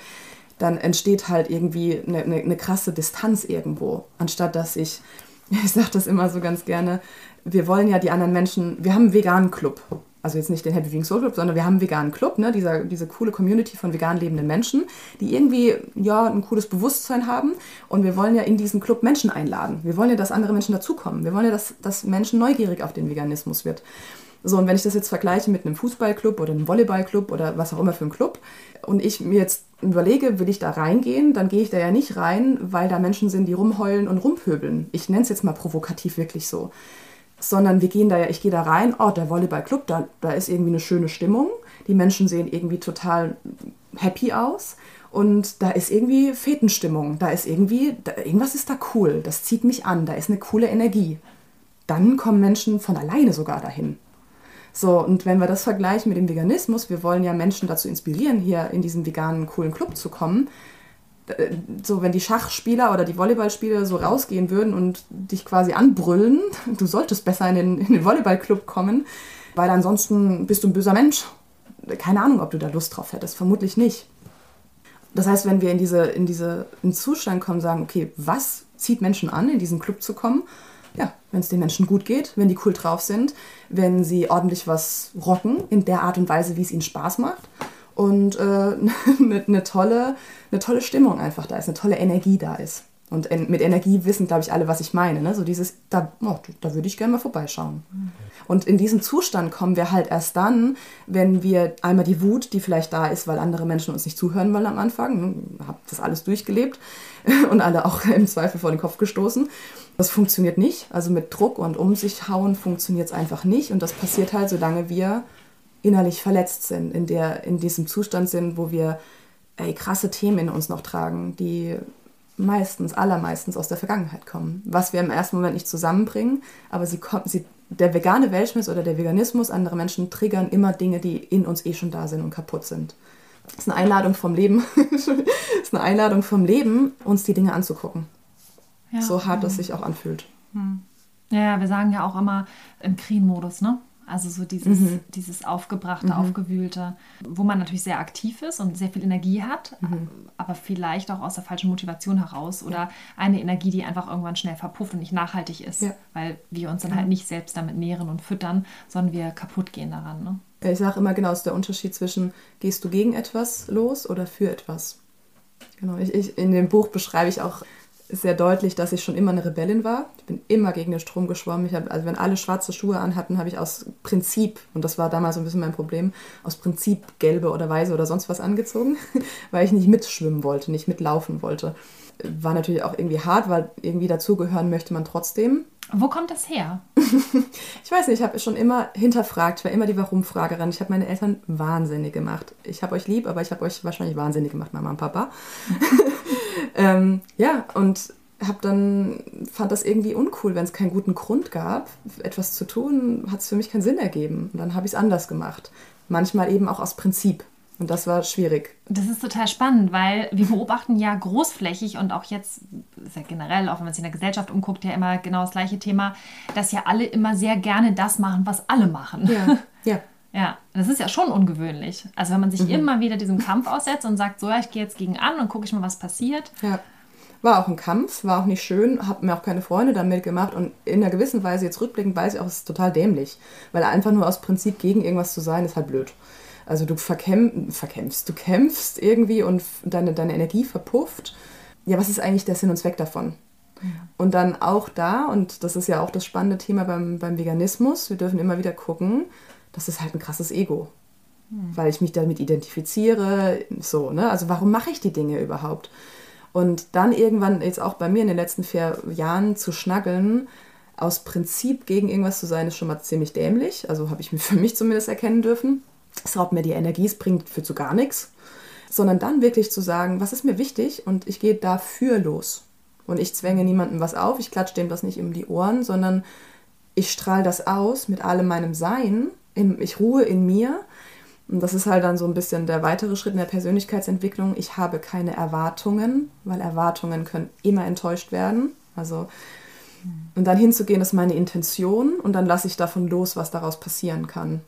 dann entsteht halt irgendwie eine, eine, eine krasse Distanz irgendwo, anstatt dass ich, ich sage das immer so ganz gerne, wir wollen ja die anderen Menschen, wir haben einen veganen Club. Also jetzt nicht den Happy Vegan Soul Club, sondern wir haben einen veganen Club, ne? Dieser, diese coole Community von vegan lebenden Menschen, die irgendwie ja ein cooles Bewusstsein haben. Und wir wollen ja in diesen Club Menschen einladen. Wir wollen ja, dass andere Menschen dazukommen. Wir wollen ja, dass, dass Menschen neugierig auf den Veganismus wird. So, und wenn ich das jetzt vergleiche mit einem Fußballclub oder einem Volleyballclub oder was auch immer für ein Club und ich mir jetzt überlege, will ich da reingehen, dann gehe ich da ja nicht rein, weil da Menschen sind, die rumheulen und rumpöbeln. Ich nenne es jetzt mal provokativ wirklich so sondern wir gehen da ja, ich gehe da rein, oh, der Volleyballclub, da, da ist irgendwie eine schöne Stimmung. Die Menschen sehen irgendwie total happy aus. Und da ist irgendwie Fetenstimmung. Da ist irgendwie, da, irgendwas ist da cool. Das zieht mich an. Da ist eine coole Energie. Dann kommen Menschen von alleine sogar dahin. So, und wenn wir das vergleichen mit dem Veganismus, wir wollen ja Menschen dazu inspirieren, hier in diesen veganen, coolen Club zu kommen, so wenn die Schachspieler oder die Volleyballspieler so rausgehen würden und dich quasi anbrüllen, du solltest besser in den, in den Volleyballclub kommen, weil ansonsten bist du ein böser Mensch. Keine Ahnung, ob du da Lust drauf hättest, vermutlich nicht. Das heißt, wenn wir in diese, in diese in Zustand kommen, sagen, okay, was zieht Menschen an, in diesen Club zu kommen? Ja, wenn es den Menschen gut geht, wenn die cool drauf sind, wenn sie ordentlich was rocken, in der Art und Weise, wie es ihnen Spaß macht und äh, eine, eine, tolle, eine tolle Stimmung einfach da ist, eine tolle Energie da ist. Und mit Energie wissen, glaube ich, alle, was ich meine. Ne? So dieses, da, oh, da würde ich gerne mal vorbeischauen. Mhm. Und in diesen Zustand kommen wir halt erst dann, wenn wir einmal die Wut, die vielleicht da ist, weil andere Menschen uns nicht zuhören wollen am Anfang, ne? habe das alles durchgelebt und alle auch im Zweifel vor den Kopf gestoßen. Das funktioniert nicht. Also mit Druck und um sich hauen funktioniert es einfach nicht. Und das passiert halt, solange wir innerlich verletzt sind, in, der, in diesem Zustand sind, wo wir ey, krasse Themen in uns noch tragen, die meistens, allermeistens aus der Vergangenheit kommen. Was wir im ersten Moment nicht zusammenbringen, aber sie kommen, sie, der vegane Weltschmiss oder der Veganismus, andere Menschen triggern immer Dinge, die in uns eh schon da sind und kaputt sind. Das ist eine Einladung vom Leben, das ist eine Einladung vom Leben, uns die Dinge anzugucken. Ja. So hart es sich auch anfühlt. Hm. Ja, wir sagen ja auch immer im Krienmodus, ne? Also so dieses, mhm. dieses aufgebrachte, mhm. aufgewühlte, wo man natürlich sehr aktiv ist und sehr viel Energie hat, mhm. aber vielleicht auch aus der falschen Motivation heraus oder eine Energie, die einfach irgendwann schnell verpufft und nicht nachhaltig ist, ja. weil wir uns dann halt nicht selbst damit nähren und füttern, sondern wir kaputt gehen daran. Ne? Ich sage immer genau, ist der Unterschied zwischen gehst du gegen etwas los oder für etwas. Genau, ich, ich, in dem Buch beschreibe ich auch sehr deutlich, dass ich schon immer eine Rebellin war. Ich bin immer gegen den Strom geschwommen. Hab, also wenn alle schwarze Schuhe anhatten, habe ich aus Prinzip, und das war damals so ein bisschen mein Problem, aus Prinzip gelbe oder weiße oder sonst was angezogen, weil ich nicht mitschwimmen wollte, nicht mitlaufen wollte. War natürlich auch irgendwie hart, weil irgendwie dazugehören möchte man trotzdem. Wo kommt das her? ich weiß nicht, ich habe schon immer hinterfragt, ich war immer die Warum-Fragerin. Ich habe meine Eltern wahnsinnig gemacht. Ich habe euch lieb, aber ich habe euch wahrscheinlich wahnsinnig gemacht, Mama und Papa. ähm, ja, und habe dann fand das irgendwie uncool, wenn es keinen guten Grund gab, etwas zu tun, hat es für mich keinen Sinn ergeben. Und dann habe ich es anders gemacht. Manchmal eben auch aus Prinzip. Und das war schwierig. Das ist total spannend, weil wir beobachten ja großflächig und auch jetzt, ja generell, auch wenn man sich in der Gesellschaft umguckt, ja immer genau das gleiche Thema, dass ja alle immer sehr gerne das machen, was alle machen. Ja, ja. Ja, das ist ja schon ungewöhnlich. Also wenn man sich mhm. immer wieder diesem Kampf aussetzt und sagt, so, ja, ich gehe jetzt gegen an und gucke ich mal, was passiert. Ja. War auch ein Kampf, war auch nicht schön, habe mir auch keine Freunde damit gemacht und in einer gewissen Weise, jetzt rückblickend, weiß ich auch, es ist total dämlich. Weil einfach nur aus Prinzip gegen irgendwas zu sein, ist halt blöd. Also du verkämp verkämpfst, du kämpfst irgendwie und deine, deine Energie verpufft. Ja, was ist eigentlich der Sinn und Zweck davon? Ja. Und dann auch da, und das ist ja auch das spannende Thema beim, beim Veganismus, wir dürfen immer wieder gucken, das ist halt ein krasses Ego. Weil ich mich damit identifiziere, so, ne? Also warum mache ich die Dinge überhaupt? Und dann irgendwann, jetzt auch bei mir in den letzten vier Jahren zu schnaggeln, aus Prinzip gegen irgendwas zu sein, ist schon mal ziemlich dämlich. Also habe ich mir für mich zumindest erkennen dürfen. Es raubt mir die Energie, es bringt für zu gar nichts. Sondern dann wirklich zu sagen, was ist mir wichtig und ich gehe dafür los. Und ich zwänge niemandem was auf, ich klatsche dem das nicht um die Ohren, sondern ich strahle das aus mit allem meinem Sein. Ich ruhe in mir und das ist halt dann so ein bisschen der weitere Schritt in der Persönlichkeitsentwicklung. Ich habe keine Erwartungen, weil Erwartungen können immer enttäuscht werden. Also und dann hinzugehen, ist meine Intention und dann lasse ich davon los, was daraus passieren kann.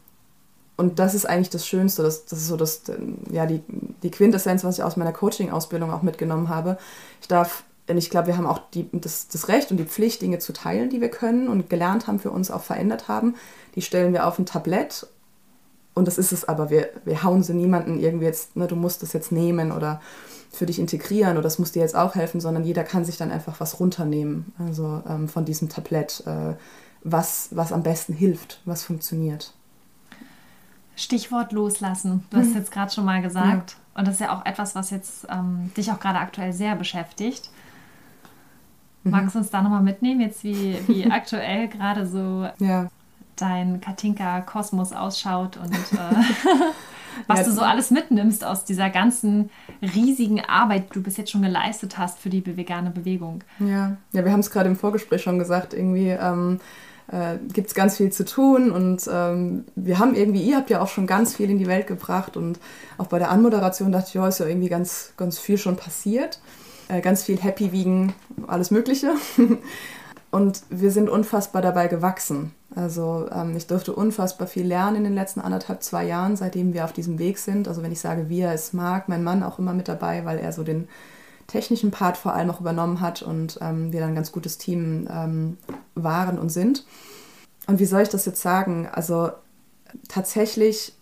Und das ist eigentlich das Schönste, das, das ist so das, ja, die, die Quintessenz, was ich aus meiner Coaching-Ausbildung auch mitgenommen habe. Ich darf, denn ich glaube, wir haben auch die, das, das Recht und die Pflicht, Dinge zu teilen, die wir können und gelernt haben, für uns auch verändert haben. Die stellen wir auf ein Tablett und das ist es aber. Wir, wir hauen sie niemanden irgendwie jetzt, ne, du musst das jetzt nehmen oder für dich integrieren oder das muss dir jetzt auch helfen, sondern jeder kann sich dann einfach was runternehmen, also ähm, von diesem Tablett, äh, was, was am besten hilft, was funktioniert. Stichwort loslassen. Du hast mhm. jetzt gerade schon mal gesagt. Ja. Und das ist ja auch etwas, was jetzt ähm, dich auch gerade aktuell sehr beschäftigt. Mhm. Magst du uns da nochmal mitnehmen, jetzt wie, wie aktuell gerade so ja dein Katinka-Kosmos ausschaut und äh, was ja, du so alles mitnimmst aus dieser ganzen riesigen Arbeit, die du bis jetzt schon geleistet hast für die vegane Bewegung. Ja, ja wir haben es gerade im Vorgespräch schon gesagt, irgendwie ähm, äh, gibt es ganz viel zu tun und ähm, wir haben irgendwie, ihr habt ja auch schon ganz viel in die Welt gebracht und auch bei der Anmoderation dachte ich, ja, ist ja irgendwie ganz, ganz viel schon passiert. Äh, ganz viel Happy wiegen, alles Mögliche. Und wir sind unfassbar dabei gewachsen. Also ähm, ich durfte unfassbar viel lernen in den letzten anderthalb, zwei Jahren, seitdem wir auf diesem Weg sind. Also wenn ich sage wir, ist Marc, mein Mann auch immer mit dabei, weil er so den technischen Part vor allem auch übernommen hat und ähm, wir dann ein ganz gutes Team ähm, waren und sind. Und wie soll ich das jetzt sagen? Also tatsächlich,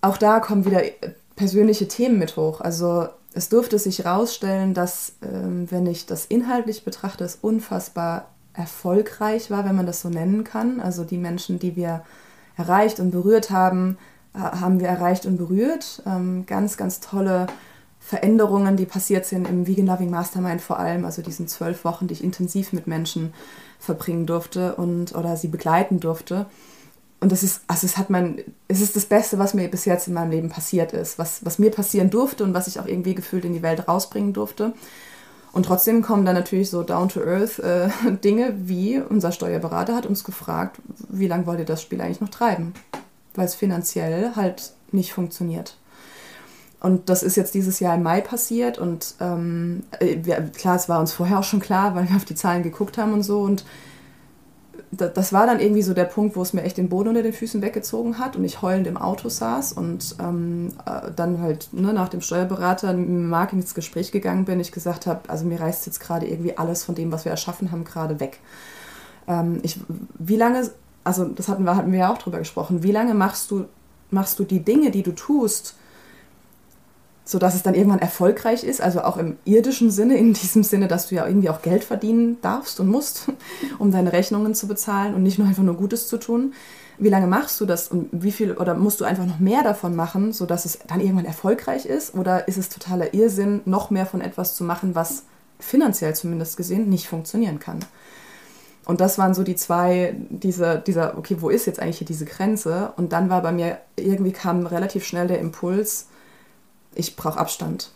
auch da kommen wieder persönliche Themen mit hoch. Also es durfte sich herausstellen, dass, ähm, wenn ich das inhaltlich betrachte, es unfassbar erfolgreich war, wenn man das so nennen kann. Also die Menschen, die wir erreicht und berührt haben, haben wir erreicht und berührt. Ähm, ganz, ganz tolle Veränderungen, die passiert sind im Vegan Loving Mastermind vor allem, also diesen zwölf Wochen, die ich intensiv mit Menschen verbringen durfte und oder sie begleiten durfte und das ist, also es hat mein, es ist das Beste, was mir bis jetzt in meinem Leben passiert ist, was, was mir passieren durfte und was ich auch irgendwie gefühlt in die Welt rausbringen durfte. Und trotzdem kommen dann natürlich so down-to-earth äh, Dinge wie unser Steuerberater hat uns gefragt, wie lange wollt ihr das Spiel eigentlich noch treiben? Weil es finanziell halt nicht funktioniert. Und das ist jetzt dieses Jahr im Mai passiert und ähm, äh, wir, klar, es war uns vorher auch schon klar, weil wir auf die Zahlen geguckt haben und so und das war dann irgendwie so der Punkt, wo es mir echt den Boden unter den Füßen weggezogen hat und ich heulend im Auto saß und ähm, äh, dann halt ne, nach dem Steuerberater mit Marc ins Gespräch gegangen bin, ich gesagt habe, also mir reißt jetzt gerade irgendwie alles von dem, was wir erschaffen haben, gerade weg. Ähm, ich, wie lange, also das hatten wir, hatten wir ja auch drüber gesprochen, wie lange machst du, machst du die Dinge, die du tust, sodass es dann irgendwann erfolgreich ist, also auch im irdischen Sinne, in diesem Sinne, dass du ja irgendwie auch Geld verdienen darfst und musst, um deine Rechnungen zu bezahlen und nicht nur einfach nur Gutes zu tun. Wie lange machst du das und wie viel oder musst du einfach noch mehr davon machen, sodass es dann irgendwann erfolgreich ist? Oder ist es totaler Irrsinn, noch mehr von etwas zu machen, was finanziell zumindest gesehen nicht funktionieren kann? Und das waren so die zwei, diese, dieser, okay, wo ist jetzt eigentlich hier diese Grenze? Und dann war bei mir, irgendwie kam relativ schnell der Impuls, ich brauche Abstand.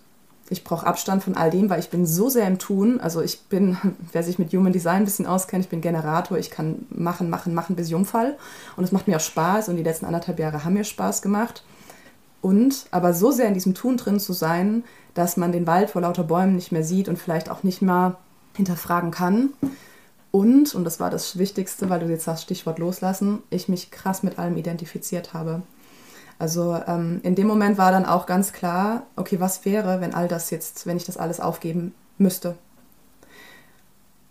Ich brauche Abstand von all dem, weil ich bin so sehr im Tun. Also ich bin, wer sich mit Human Design ein bisschen auskennt, ich bin Generator, ich kann machen, machen, machen bis Jungfall. Und es macht mir auch Spaß und die letzten anderthalb Jahre haben mir Spaß gemacht. Und aber so sehr in diesem Tun drin zu sein, dass man den Wald vor lauter Bäumen nicht mehr sieht und vielleicht auch nicht mal hinterfragen kann, Und, und das war das Wichtigste, weil du jetzt sagst, Stichwort loslassen, ich mich krass mit allem identifiziert habe. Also ähm, in dem Moment war dann auch ganz klar, okay, was wäre, wenn all das jetzt, wenn ich das alles aufgeben müsste?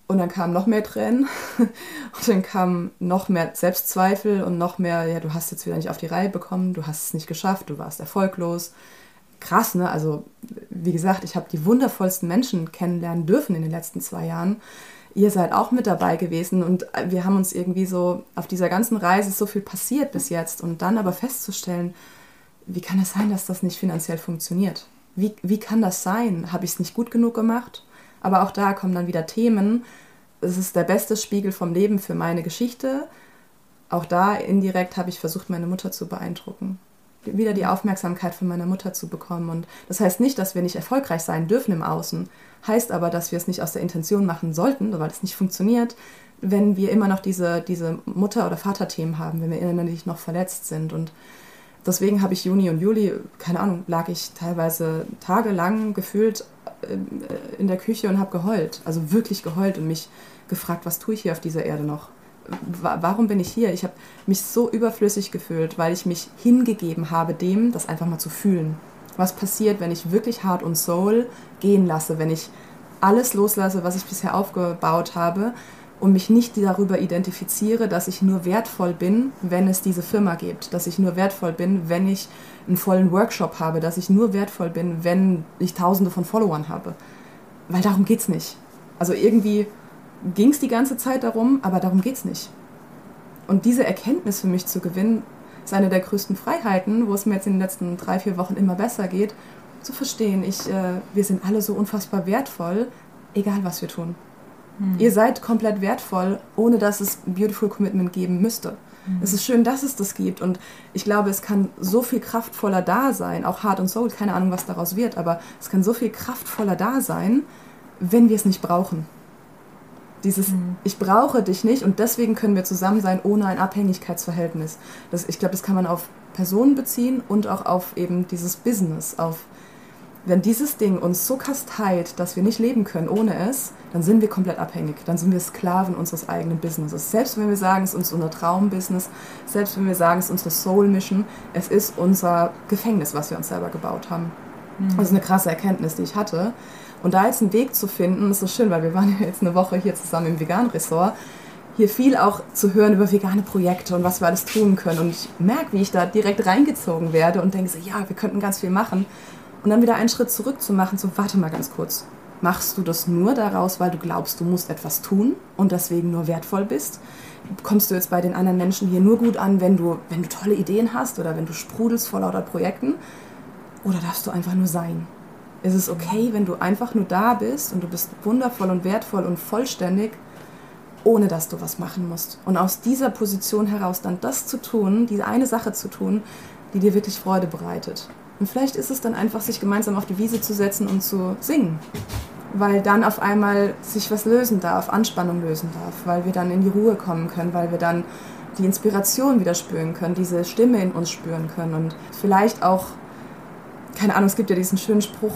Und dann kamen noch mehr Tränen und dann kamen noch mehr Selbstzweifel und noch mehr, ja, du hast jetzt wieder nicht auf die Reihe bekommen, du hast es nicht geschafft, du warst erfolglos. Krass, ne? Also, wie gesagt, ich habe die wundervollsten Menschen kennenlernen dürfen in den letzten zwei Jahren. Ihr seid auch mit dabei gewesen und wir haben uns irgendwie so auf dieser ganzen Reise so viel passiert bis jetzt und dann aber festzustellen, wie kann es sein, dass das nicht finanziell funktioniert? Wie, wie kann das sein? Habe ich es nicht gut genug gemacht? Aber auch da kommen dann wieder Themen. Es ist der beste Spiegel vom Leben für meine Geschichte. Auch da indirekt habe ich versucht, meine Mutter zu beeindrucken. Wieder die Aufmerksamkeit von meiner Mutter zu bekommen. Und das heißt nicht, dass wir nicht erfolgreich sein dürfen im Außen. Heißt aber, dass wir es nicht aus der Intention machen sollten, weil es nicht funktioniert, wenn wir immer noch diese, diese Mutter- oder Vaterthemen haben, wenn wir innerlich noch verletzt sind. Und deswegen habe ich Juni und Juli, keine Ahnung, lag ich teilweise tagelang gefühlt äh, in der Küche und habe geheult. Also wirklich geheult und mich gefragt, was tue ich hier auf dieser Erde noch? Warum bin ich hier? Ich habe mich so überflüssig gefühlt, weil ich mich hingegeben habe, dem das einfach mal zu fühlen. Was passiert, wenn ich wirklich Heart und Soul gehen lasse, wenn ich alles loslasse, was ich bisher aufgebaut habe und mich nicht darüber identifiziere, dass ich nur wertvoll bin, wenn es diese Firma gibt, dass ich nur wertvoll bin, wenn ich einen vollen Workshop habe, dass ich nur wertvoll bin, wenn ich tausende von Followern habe. Weil darum geht es nicht. Also irgendwie ging es die ganze Zeit darum, aber darum geht es nicht. Und diese Erkenntnis für mich zu gewinnen, ist eine der größten Freiheiten, wo es mir jetzt in den letzten drei, vier Wochen immer besser geht, zu verstehen, ich, äh, wir sind alle so unfassbar wertvoll, egal was wir tun. Hm. Ihr seid komplett wertvoll, ohne dass es ein Beautiful Commitment geben müsste. Es ist schön, dass es das gibt und ich glaube, es kann so viel kraftvoller da sein, auch Heart und Soul, keine Ahnung, was daraus wird, aber es kann so viel kraftvoller da sein, wenn wir es nicht brauchen. Dieses mhm. Ich brauche dich nicht und deswegen können wir zusammen sein ohne ein Abhängigkeitsverhältnis. Das, ich glaube, das kann man auf Personen beziehen und auch auf eben dieses Business, auf wenn dieses Ding uns so kasteit, dass wir nicht leben können ohne es, dann sind wir komplett abhängig. Dann sind wir Sklaven unseres eigenen Businesses. Selbst wenn wir sagen, es ist unser Traumbusiness, selbst wenn wir sagen, es ist unsere Soul-Mission, es ist unser Gefängnis, was wir uns selber gebaut haben. Mhm. Das ist eine krasse Erkenntnis, die ich hatte. Und da jetzt einen Weg zu finden, ist so schön, weil wir waren ja jetzt eine Woche hier zusammen im Vegan-Ressort, hier viel auch zu hören über vegane Projekte und was wir alles tun können. Und ich merke, wie ich da direkt reingezogen werde und denke so, ja, wir könnten ganz viel machen. Und dann wieder einen Schritt zurück zu machen, so warte mal ganz kurz. Machst du das nur daraus, weil du glaubst, du musst etwas tun und deswegen nur wertvoll bist? Kommst du jetzt bei den anderen Menschen hier nur gut an, wenn du, wenn du tolle Ideen hast oder wenn du sprudelst vor lauter Projekten? Oder darfst du einfach nur sein? Ist es okay, wenn du einfach nur da bist und du bist wundervoll und wertvoll und vollständig, ohne dass du was machen musst? Und aus dieser Position heraus dann das zu tun, diese eine Sache zu tun, die dir wirklich Freude bereitet. Und vielleicht ist es dann einfach, sich gemeinsam auf die Wiese zu setzen und zu singen. Weil dann auf einmal sich was lösen darf, Anspannung lösen darf, weil wir dann in die Ruhe kommen können, weil wir dann die Inspiration wieder spüren können, diese Stimme in uns spüren können und vielleicht auch, keine Ahnung, es gibt ja diesen schönen Spruch,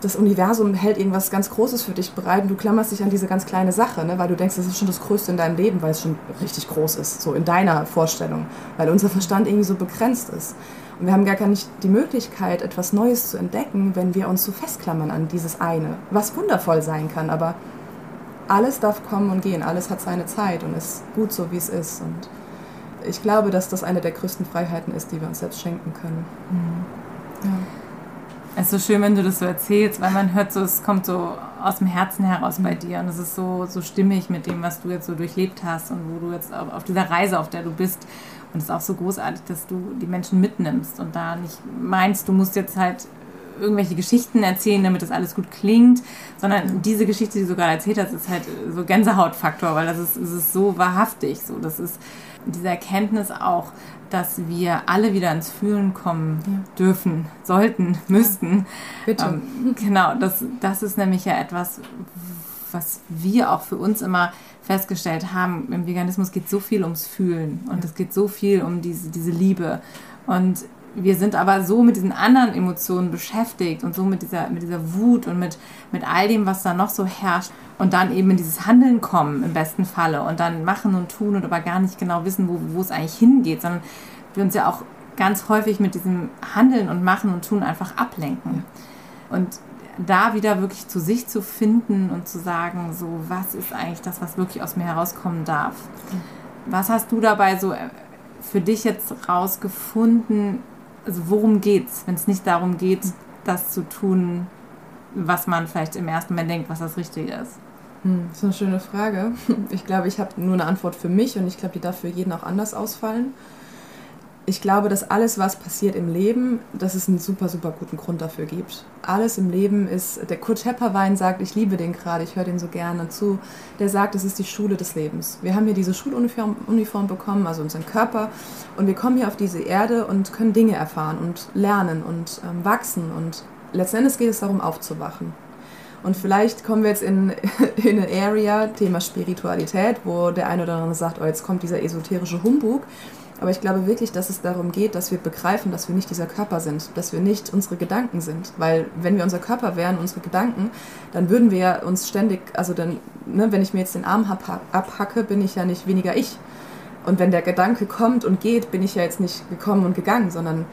das Universum hält irgendwas ganz Großes für dich bereit und du klammerst dich an diese ganz kleine Sache, ne? weil du denkst, das ist schon das Größte in deinem Leben, weil es schon richtig groß ist, so in deiner Vorstellung, weil unser Verstand irgendwie so begrenzt ist. Wir haben gar nicht die Möglichkeit, etwas Neues zu entdecken, wenn wir uns so festklammern an dieses eine, was wundervoll sein kann, aber alles darf kommen und gehen, alles hat seine Zeit und ist gut so, wie es ist. Und ich glaube, dass das eine der größten Freiheiten ist, die wir uns selbst schenken können. Mhm. Ja. Es ist so schön, wenn du das so erzählst, weil man hört so, es kommt so aus dem Herzen heraus bei dir und es ist so, so stimmig mit dem, was du jetzt so durchlebt hast und wo du jetzt auf, auf dieser Reise, auf der du bist. Und es ist auch so großartig, dass du die Menschen mitnimmst und da nicht meinst, du musst jetzt halt irgendwelche Geschichten erzählen, damit das alles gut klingt, sondern diese Geschichte, die du gerade erzählt hast, ist halt so Gänsehautfaktor, weil das ist, das ist so wahrhaftig. So, das ist diese Erkenntnis auch, dass wir alle wieder ins Fühlen kommen ja. dürfen, sollten, müssten. Bitte. Ähm, genau, das, das ist nämlich ja etwas, was wir auch für uns immer festgestellt haben. Im Veganismus geht so viel ums Fühlen und ja. es geht so viel um diese, diese Liebe. Und wir sind aber so mit diesen anderen Emotionen beschäftigt und so mit dieser, mit dieser Wut und mit, mit all dem, was da noch so herrscht. Und dann eben in dieses Handeln kommen im besten Falle und dann machen und tun und aber gar nicht genau wissen, wo, wo es eigentlich hingeht, sondern wir uns ja auch ganz häufig mit diesem Handeln und Machen und Tun einfach ablenken. Und da wieder wirklich zu sich zu finden und zu sagen, so, was ist eigentlich das, was wirklich aus mir herauskommen darf? Was hast du dabei so äh, für dich jetzt rausgefunden? Also worum geht's, wenn es nicht darum geht, das zu tun, was man vielleicht im ersten Moment denkt, was das Richtige ist? Hm, das ist eine schöne Frage. Ich glaube, ich habe nur eine Antwort für mich und ich glaube, die darf für jeden auch anders ausfallen ich glaube, dass alles, was passiert im Leben, dass es einen super, super guten Grund dafür gibt. Alles im Leben ist, der Kurt Hepperwein sagt, ich liebe den gerade, ich höre den so gerne zu, der sagt, es ist die Schule des Lebens. Wir haben hier diese Schuluniform Uniform bekommen, also unseren Körper, und wir kommen hier auf diese Erde und können Dinge erfahren und lernen und ähm, wachsen. Und letztendlich geht es darum, aufzuwachen. Und vielleicht kommen wir jetzt in, in eine Area, Thema Spiritualität, wo der eine oder andere sagt, oh, jetzt kommt dieser esoterische Humbug. Aber ich glaube wirklich, dass es darum geht, dass wir begreifen, dass wir nicht dieser Körper sind, dass wir nicht unsere Gedanken sind. Weil wenn wir unser Körper wären, unsere Gedanken, dann würden wir uns ständig, also dann, ne, wenn ich mir jetzt den Arm abhacke, bin ich ja nicht weniger ich. Und wenn der Gedanke kommt und geht, bin ich ja jetzt nicht gekommen und gegangen, sondern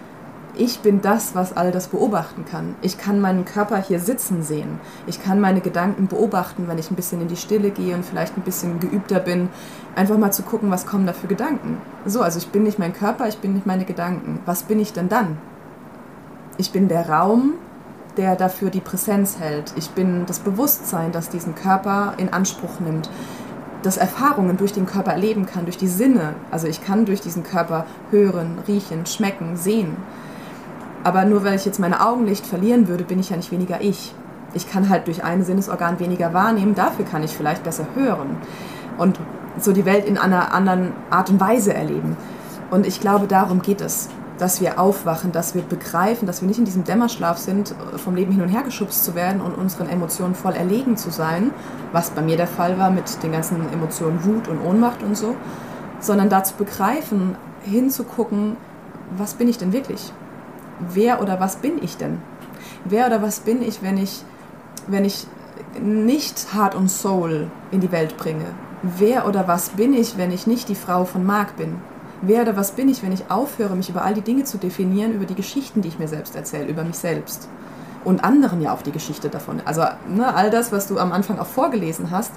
ich bin das, was all das beobachten kann. Ich kann meinen Körper hier sitzen sehen. Ich kann meine Gedanken beobachten, wenn ich ein bisschen in die Stille gehe und vielleicht ein bisschen geübter bin, einfach mal zu gucken, was kommen da für Gedanken. So, also ich bin nicht mein Körper, ich bin nicht meine Gedanken. Was bin ich denn dann? Ich bin der Raum, der dafür die Präsenz hält. Ich bin das Bewusstsein, das diesen Körper in Anspruch nimmt das Erfahrungen durch den Körper erleben kann, durch die Sinne. Also ich kann durch diesen Körper hören, riechen, schmecken, sehen. Aber nur weil ich jetzt meine Augenlicht verlieren würde, bin ich ja nicht weniger ich. Ich kann halt durch ein Sinnesorgan weniger wahrnehmen, dafür kann ich vielleicht besser hören und so die Welt in einer anderen Art und Weise erleben. Und ich glaube, darum geht es, dass wir aufwachen, dass wir begreifen, dass wir nicht in diesem Dämmerschlaf sind, vom Leben hin und her geschubst zu werden und unseren Emotionen voll erlegen zu sein, was bei mir der Fall war mit den ganzen Emotionen Wut und Ohnmacht und so, sondern da zu begreifen, hinzugucken, was bin ich denn wirklich? Wer oder was bin ich denn? Wer oder was bin ich, wenn ich, wenn ich nicht Heart und Soul in die Welt bringe? Wer oder was bin ich, wenn ich nicht die Frau von Mark bin? Wer oder was bin ich, wenn ich aufhöre, mich über all die Dinge zu definieren, über die Geschichten, die ich mir selbst erzähle, über mich selbst? Und anderen ja auch die Geschichte davon. Also ne, all das, was du am Anfang auch vorgelesen hast,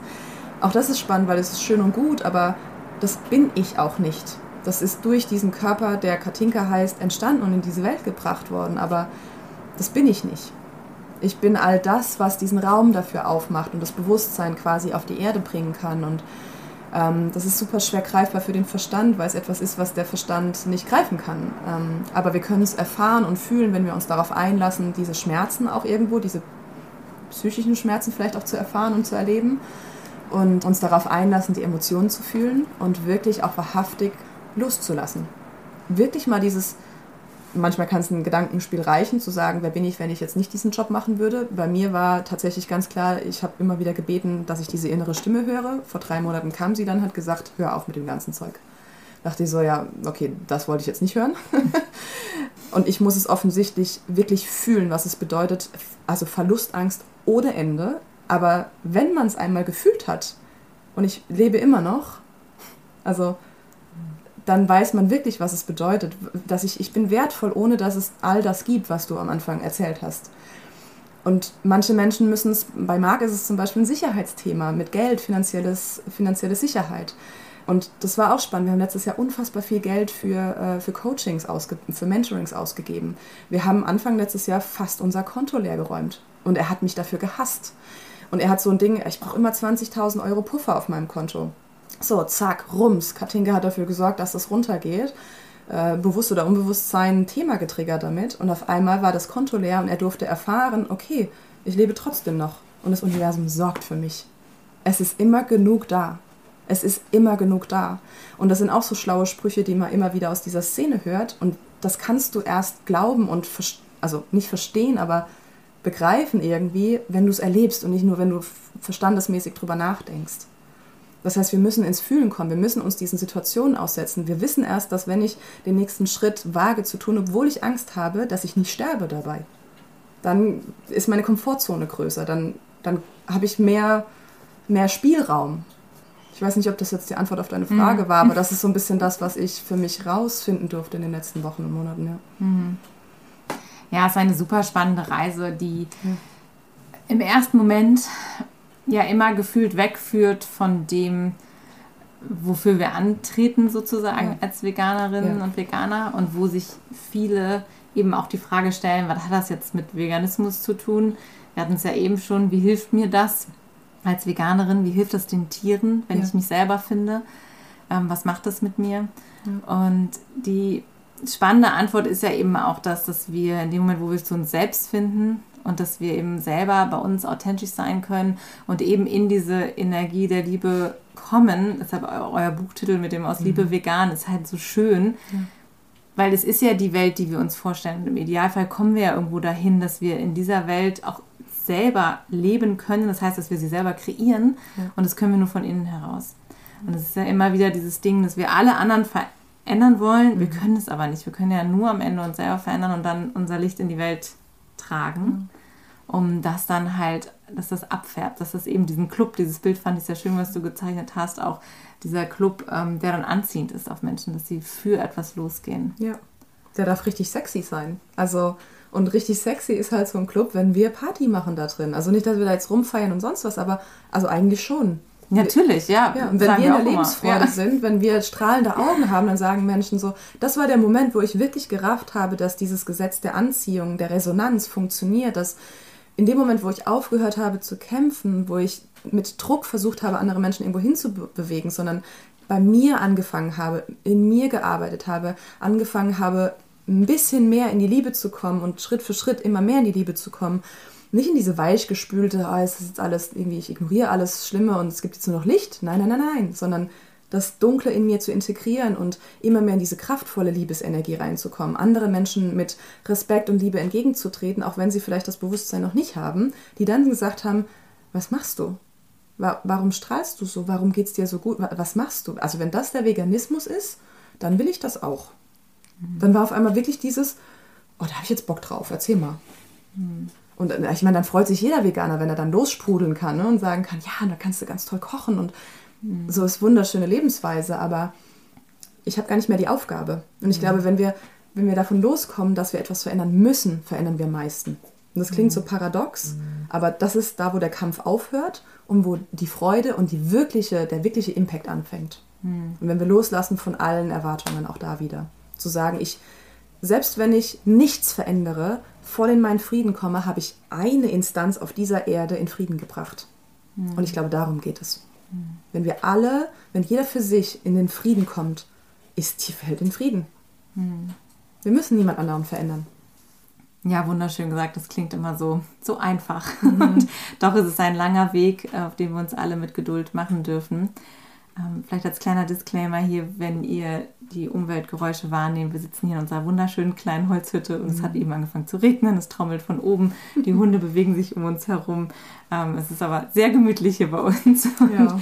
auch das ist spannend, weil es ist schön und gut, aber das bin ich auch nicht. Das ist durch diesen Körper, der Katinka heißt, entstanden und in diese Welt gebracht worden. Aber das bin ich nicht. Ich bin all das, was diesen Raum dafür aufmacht und das Bewusstsein quasi auf die Erde bringen kann. Und ähm, das ist super schwer greifbar für den Verstand, weil es etwas ist, was der Verstand nicht greifen kann. Ähm, aber wir können es erfahren und fühlen, wenn wir uns darauf einlassen, diese Schmerzen auch irgendwo, diese psychischen Schmerzen vielleicht auch zu erfahren und zu erleben und uns darauf einlassen, die Emotionen zu fühlen und wirklich auch wahrhaftig loszulassen. Wirklich mal dieses, manchmal kann es ein Gedankenspiel reichen, zu sagen, wer bin ich, wenn ich jetzt nicht diesen Job machen würde. Bei mir war tatsächlich ganz klar, ich habe immer wieder gebeten, dass ich diese innere Stimme höre. Vor drei Monaten kam sie dann, hat gesagt, hör auf mit dem ganzen Zeug. Dachte ich so, ja, okay, das wollte ich jetzt nicht hören. Und ich muss es offensichtlich wirklich fühlen, was es bedeutet, also Verlustangst ohne Ende. Aber wenn man es einmal gefühlt hat, und ich lebe immer noch, also dann weiß man wirklich, was es bedeutet, dass ich, ich bin wertvoll, ohne dass es all das gibt, was du am Anfang erzählt hast. Und manche Menschen müssen es, bei Marc ist es zum Beispiel ein Sicherheitsthema mit Geld, finanzielles, finanzielle Sicherheit. Und das war auch spannend. Wir haben letztes Jahr unfassbar viel Geld für, äh, für Coachings, ausge für Mentorings ausgegeben. Wir haben Anfang letztes Jahr fast unser Konto leergeräumt. Und er hat mich dafür gehasst. Und er hat so ein Ding, ich brauche immer 20.000 Euro Puffer auf meinem Konto. So, zack, rums. Katinka hat dafür gesorgt, dass das runtergeht. Äh, bewusst oder unbewusst sein Thema getriggert damit. Und auf einmal war das Konto leer und er durfte erfahren, okay, ich lebe trotzdem noch. Und das Universum sorgt für mich. Es ist immer genug da. Es ist immer genug da. Und das sind auch so schlaue Sprüche, die man immer wieder aus dieser Szene hört. Und das kannst du erst glauben und, also nicht verstehen, aber begreifen irgendwie, wenn du es erlebst und nicht nur, wenn du verstandesmäßig drüber nachdenkst. Das heißt, wir müssen ins Fühlen kommen, wir müssen uns diesen Situationen aussetzen. Wir wissen erst, dass wenn ich den nächsten Schritt wage zu tun, obwohl ich Angst habe, dass ich nicht sterbe dabei. Dann ist meine Komfortzone größer, dann, dann habe ich mehr, mehr Spielraum. Ich weiß nicht, ob das jetzt die Antwort auf deine Frage mhm. war, aber das ist so ein bisschen das, was ich für mich rausfinden durfte in den letzten Wochen und Monaten. Ja, mhm. ja es ist eine super spannende Reise, die ja. im ersten Moment ja immer gefühlt wegführt von dem, wofür wir antreten sozusagen ja. als Veganerinnen ja. und Veganer und wo sich viele eben auch die Frage stellen, was hat das jetzt mit Veganismus zu tun? Wir hatten es ja eben schon, wie hilft mir das als Veganerin? Wie hilft das den Tieren, wenn ja. ich mich selber finde? Ähm, was macht das mit mir? Und die spannende Antwort ist ja eben auch das, dass wir in dem Moment, wo wir zu uns selbst finden, und dass wir eben selber bei uns authentisch sein können und eben in diese Energie der Liebe kommen. Deshalb euer Buchtitel mit dem Aus mhm. Liebe vegan ist halt so schön. Ja. Weil es ist ja die Welt, die wir uns vorstellen. Und Im Idealfall kommen wir ja irgendwo dahin, dass wir in dieser Welt auch selber leben können. Das heißt, dass wir sie selber kreieren. Ja. Und das können wir nur von innen heraus. Und es ist ja immer wieder dieses Ding, dass wir alle anderen verändern wollen. Wir mhm. können es aber nicht. Wir können ja nur am Ende uns selber verändern und dann unser Licht in die Welt tragen, um das dann halt, dass das abfärbt, dass das eben diesen Club, dieses Bild fand ich sehr schön, was du gezeichnet hast, auch dieser Club, ähm, der dann anziehend ist auf Menschen, dass sie für etwas losgehen. Ja, der darf richtig sexy sein. Also und richtig sexy ist halt so ein Club, wenn wir Party machen da drin. Also nicht, dass wir da jetzt rumfeiern und sonst was, aber also eigentlich schon. Natürlich, ja. ja wenn wir in der Lebensfreude ja. sind, wenn wir strahlende Augen haben, dann sagen Menschen so, das war der Moment, wo ich wirklich gerafft habe, dass dieses Gesetz der Anziehung, der Resonanz funktioniert, dass in dem Moment, wo ich aufgehört habe zu kämpfen, wo ich mit Druck versucht habe, andere Menschen irgendwo hinzubewegen, sondern bei mir angefangen habe, in mir gearbeitet habe, angefangen habe, ein bisschen mehr in die Liebe zu kommen und Schritt für Schritt immer mehr in die Liebe zu kommen nicht in diese weichgespülte, oh, es ist jetzt alles irgendwie, ich ignoriere alles Schlimme und es gibt jetzt nur noch Licht. Nein, nein, nein, nein, sondern das Dunkle in mir zu integrieren und immer mehr in diese kraftvolle Liebesenergie reinzukommen, andere Menschen mit Respekt und Liebe entgegenzutreten, auch wenn sie vielleicht das Bewusstsein noch nicht haben, die dann gesagt haben, was machst du? Warum strahlst du so? Warum geht es dir so gut? Was machst du? Also wenn das der Veganismus ist, dann will ich das auch. Mhm. Dann war auf einmal wirklich dieses, oh, da habe ich jetzt Bock drauf, erzähl mal. Mhm. Und äh, ich meine, dann freut sich jeder Veganer, wenn er dann lossprudeln kann ne, und sagen kann, ja, da kannst du ganz toll kochen und mhm. so ist wunderschöne Lebensweise, aber ich habe gar nicht mehr die Aufgabe. Und ich mhm. glaube, wenn wir, wenn wir davon loskommen, dass wir etwas verändern müssen, verändern wir am meisten. Und das klingt mhm. so paradox, mhm. aber das ist da, wo der Kampf aufhört und wo die Freude und die wirkliche, der wirkliche Impact anfängt. Mhm. Und wenn wir loslassen von allen Erwartungen, auch da wieder. Zu sagen, ich, selbst wenn ich nichts verändere, voll in meinen Frieden komme, habe ich eine Instanz auf dieser Erde in Frieden gebracht. Mhm. Und ich glaube, darum geht es. Mhm. Wenn wir alle, wenn jeder für sich in den Frieden kommt, ist die Welt in Frieden. Mhm. Wir müssen niemand anderen verändern. Ja, wunderschön gesagt. Das klingt immer so, so einfach. Mhm. Und doch ist es ein langer Weg, auf den wir uns alle mit Geduld machen dürfen. Ähm, vielleicht als kleiner Disclaimer hier, wenn ihr die Umweltgeräusche wahrnehmt. Wir sitzen hier in unserer wunderschönen kleinen Holzhütte und mhm. es hat eben angefangen zu regnen. Es trommelt von oben. Die Hunde bewegen sich um uns herum. Ähm, es ist aber sehr gemütlich hier bei uns. Ja.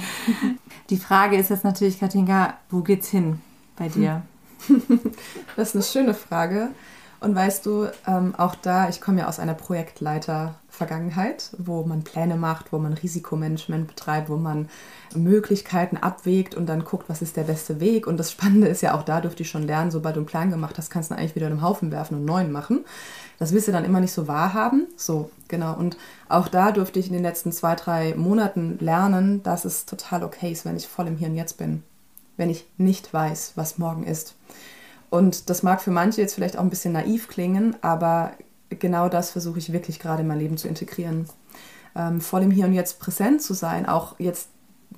Die Frage ist jetzt natürlich, Katinka, wo geht's hin bei dir? Das ist eine schöne Frage. Und weißt du, ähm, auch da, ich komme ja aus einer Projektleiter-Vergangenheit, wo man Pläne macht, wo man Risikomanagement betreibt, wo man Möglichkeiten abwägt und dann guckt, was ist der beste Weg. Und das Spannende ist ja auch da, durfte ich schon lernen, sobald du einen Plan gemacht hast, kannst du eigentlich wieder in einen Haufen werfen und einen neuen machen. Das willst du dann immer nicht so wahrhaben. So, genau. Und auch da durfte ich in den letzten zwei, drei Monaten lernen, dass es total okay ist, wenn ich voll im Hier und Jetzt bin. Wenn ich nicht weiß, was morgen ist. Und das mag für manche jetzt vielleicht auch ein bisschen naiv klingen, aber genau das versuche ich wirklich gerade in mein Leben zu integrieren. Ähm, voll im Hier und Jetzt präsent zu sein, auch jetzt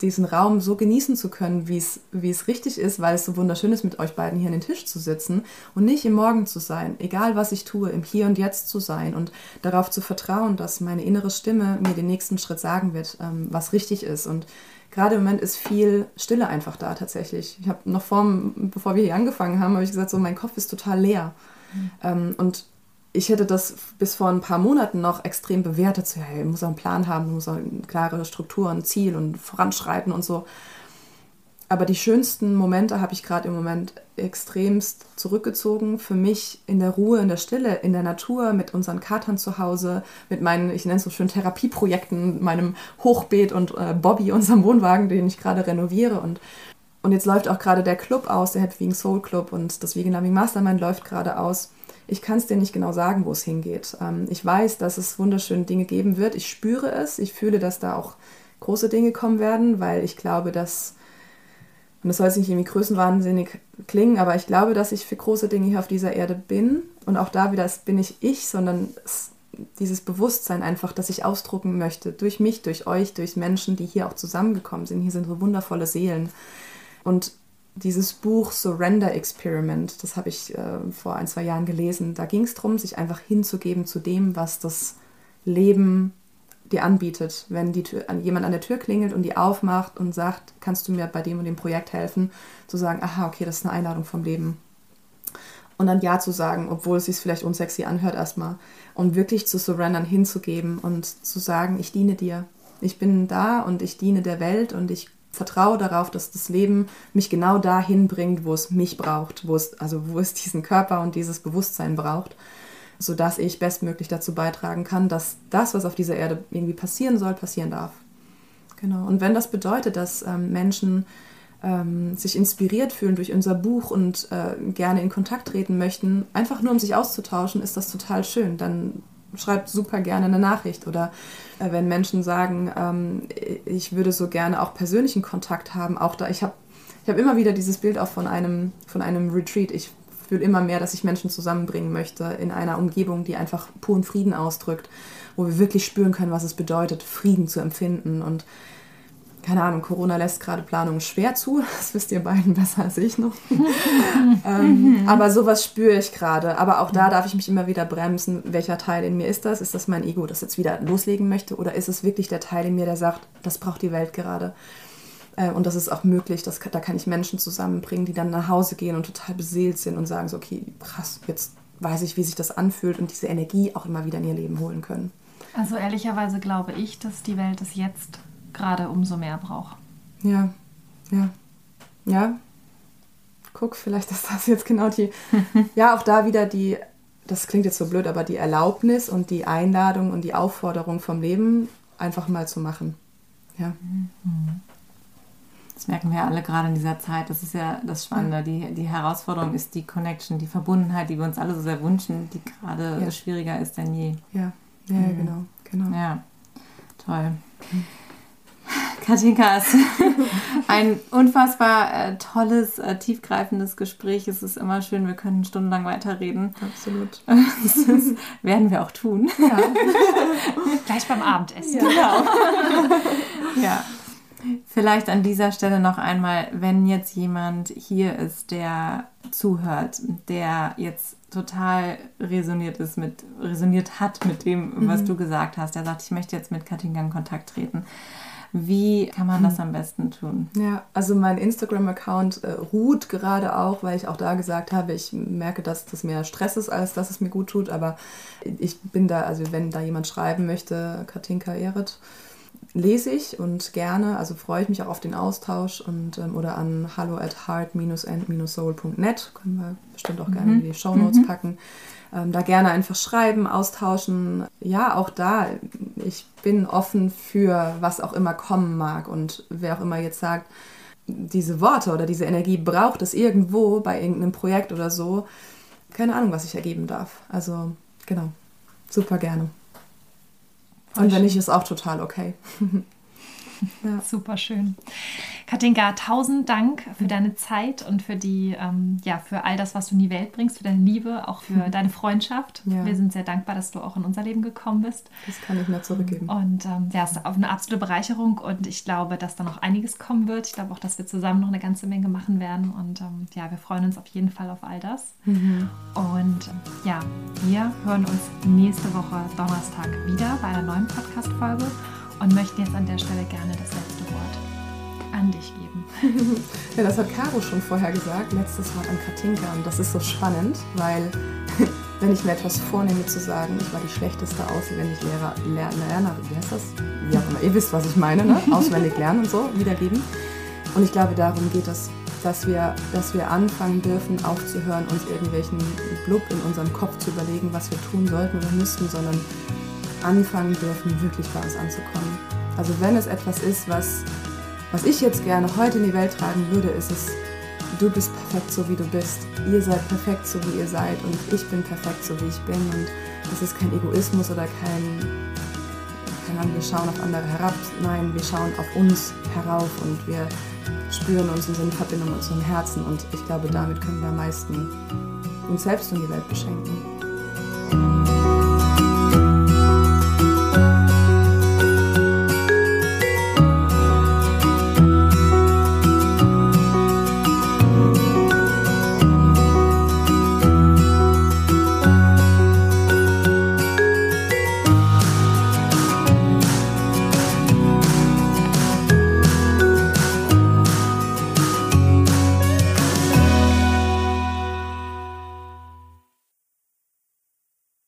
diesen Raum so genießen zu können, wie es, wie es richtig ist, weil es so wunderschön ist, mit euch beiden hier an den Tisch zu sitzen und nicht im Morgen zu sein, egal was ich tue, im Hier und Jetzt zu sein und darauf zu vertrauen, dass meine innere Stimme mir den nächsten Schritt sagen wird, ähm, was richtig ist. Und gerade im Moment ist viel Stille einfach da tatsächlich. Ich habe noch vor, bevor wir hier angefangen haben, habe ich gesagt, so mein Kopf ist total leer. Mhm. Ähm, und ich hätte das bis vor ein paar Monaten noch extrem bewertet. So, ich muss auch einen Plan haben, muss auch eine klare Struktur, ein Ziel und voranschreiten und so. aber die schönsten Momente habe ich gerade im Moment extremst zurückgezogen. Für mich in der Ruhe, in der Stille, in der Natur, mit unseren Katern zu Hause, mit meinen, ich nenne es so schön, Therapieprojekten, meinem Hochbeet und äh, Bobby, unserem Wohnwagen, den ich gerade renoviere. Und, und jetzt läuft auch gerade der Club aus, der Vegan Soul Club und das Vegan Loving Mastermind läuft gerade aus. Ich kann es dir nicht genau sagen, wo es hingeht. Ähm, ich weiß, dass es wunderschöne Dinge geben wird. Ich spüre es. Ich fühle, dass da auch große Dinge kommen werden, weil ich glaube, dass und das soll jetzt nicht irgendwie größenwahnsinnig klingen, aber ich glaube, dass ich für große Dinge hier auf dieser Erde bin. Und auch da wieder bin ich ich, sondern dieses Bewusstsein einfach, das ich ausdrucken möchte. Durch mich, durch euch, durch Menschen, die hier auch zusammengekommen sind. Hier sind so wundervolle Seelen. Und dieses Buch Surrender Experiment, das habe ich äh, vor ein, zwei Jahren gelesen. Da ging es darum, sich einfach hinzugeben zu dem, was das Leben dir anbietet, wenn die Tür, jemand an der Tür klingelt und die aufmacht und sagt, kannst du mir bei dem und dem Projekt helfen, zu sagen, aha, okay, das ist eine Einladung vom Leben. Und dann Ja zu sagen, obwohl es sich vielleicht unsexy anhört erstmal. Und wirklich zu surrendern, hinzugeben und zu sagen, ich diene dir. Ich bin da und ich diene der Welt und ich vertraue darauf, dass das Leben mich genau dahin bringt, wo es mich braucht, wo es, also wo es diesen Körper und dieses Bewusstsein braucht sodass ich bestmöglich dazu beitragen kann, dass das, was auf dieser Erde irgendwie passieren soll, passieren darf. Genau. Und wenn das bedeutet, dass ähm, Menschen ähm, sich inspiriert fühlen durch unser Buch und äh, gerne in Kontakt treten möchten, einfach nur um sich auszutauschen, ist das total schön. Dann schreibt super gerne eine Nachricht. Oder äh, wenn Menschen sagen, ähm, ich würde so gerne auch persönlichen Kontakt haben, auch da, ich habe ich hab immer wieder dieses Bild auch von einem, von einem Retreat. Ich fühle immer mehr, dass ich Menschen zusammenbringen möchte in einer Umgebung, die einfach puren Frieden ausdrückt, wo wir wirklich spüren können, was es bedeutet, Frieden zu empfinden. Und keine Ahnung, Corona lässt gerade Planungen schwer zu. Das wisst ihr beiden besser als ich noch. ähm, aber sowas spüre ich gerade. Aber auch da darf ich mich immer wieder bremsen. Welcher Teil in mir ist das? Ist das mein Ego, das jetzt wieder loslegen möchte? Oder ist es wirklich der Teil in mir, der sagt, das braucht die Welt gerade? Äh, und das ist auch möglich, dass, da kann ich Menschen zusammenbringen, die dann nach Hause gehen und total beseelt sind und sagen so, okay, krass, jetzt weiß ich, wie sich das anfühlt und diese Energie auch immer wieder in ihr Leben holen können. Also ehrlicherweise glaube ich, dass die Welt es jetzt gerade umso mehr braucht. Ja, ja, ja. Guck, vielleicht ist das jetzt genau die, ja, auch da wieder die, das klingt jetzt so blöd, aber die Erlaubnis und die Einladung und die Aufforderung vom Leben einfach mal zu machen. Ja. Das merken wir ja alle gerade in dieser Zeit. Das ist ja das Spannende. Die, die Herausforderung ist die Connection, die Verbundenheit, die wir uns alle so sehr wünschen, die gerade ja. schwieriger ist denn je. Ja, ja, mhm. genau, genau. Ja, toll. Mhm. Katinka, es ist ein unfassbar äh, tolles, äh, tiefgreifendes Gespräch. Es ist immer schön, wir können stundenlang weiterreden. Absolut. das werden wir auch tun. Ja. Gleich beim Abendessen. Ja. Genau. ja. Vielleicht an dieser Stelle noch einmal, wenn jetzt jemand hier ist, der zuhört, der jetzt total resoniert ist mit, resoniert hat mit dem, was mhm. du gesagt hast, der sagt, ich möchte jetzt mit Katinka in Kontakt treten. Wie kann man das am besten tun? Ja, also mein Instagram-Account äh, ruht gerade auch, weil ich auch da gesagt habe, ich merke, dass das mehr Stress ist, als dass es mir gut tut. Aber ich bin da, also wenn da jemand schreiben möchte, Katinka Ehret, lese ich und gerne, also freue ich mich auch auf den Austausch und ähm, oder an hallo at heart-and-soul.net, können wir bestimmt auch gerne mhm. in die Show Notes mhm. packen. Ähm, da gerne einfach schreiben, austauschen. Ja, auch da, ich bin offen für was auch immer kommen mag und wer auch immer jetzt sagt, diese Worte oder diese Energie braucht es irgendwo bei irgendeinem Projekt oder so. Keine Ahnung, was ich ergeben darf. Also, genau, super gerne. Und wenn nicht, ist auch total okay. Ja. Super schön. Katinka, tausend Dank für deine Zeit und für die, ähm, ja, für all das, was du in die Welt bringst, für deine Liebe, auch für deine Freundschaft. Ja. Wir sind sehr dankbar, dass du auch in unser Leben gekommen bist. Das kann ich nur zurückgeben. Und ähm, ja, es ist eine absolute Bereicherung und ich glaube, dass da noch einiges kommen wird. Ich glaube auch, dass wir zusammen noch eine ganze Menge machen werden und ähm, ja, wir freuen uns auf jeden Fall auf all das. Mhm. Und ja, wir hören uns nächste Woche Donnerstag wieder bei einer neuen Podcast-Folge und möchten jetzt an der Stelle gerne das letzte Wort an dich geben. ja, das hat Caro schon vorher gesagt, letztes Wort an Katinka. Und das ist so spannend, weil wenn ich mir etwas vornehme zu sagen, ich war die schlechteste auswendig Lehrer, Ler Lernerin, wie heißt das? Wie auch immer, ihr wisst, was ich meine, ne? Auswendig lernen und so, wiedergeben. Und ich glaube, darum geht es, dass wir, dass wir anfangen dürfen, aufzuhören, uns irgendwelchen Blub in unserem Kopf zu überlegen, was wir tun sollten oder müssten, sondern anfangen dürfen, wirklich bei uns anzukommen. Also wenn es etwas ist, was, was ich jetzt gerne heute in die Welt tragen würde, ist es, du bist perfekt so wie du bist. Ihr seid perfekt so wie ihr seid und ich bin perfekt so wie ich bin. Und es ist kein Egoismus oder kein, keine Ahnung, wir schauen auf andere herab. Nein, wir schauen auf uns herauf und wir spüren uns und sind in Verbindung mit unserem Herzen. Und ich glaube, damit können wir am meisten uns selbst und die Welt beschenken.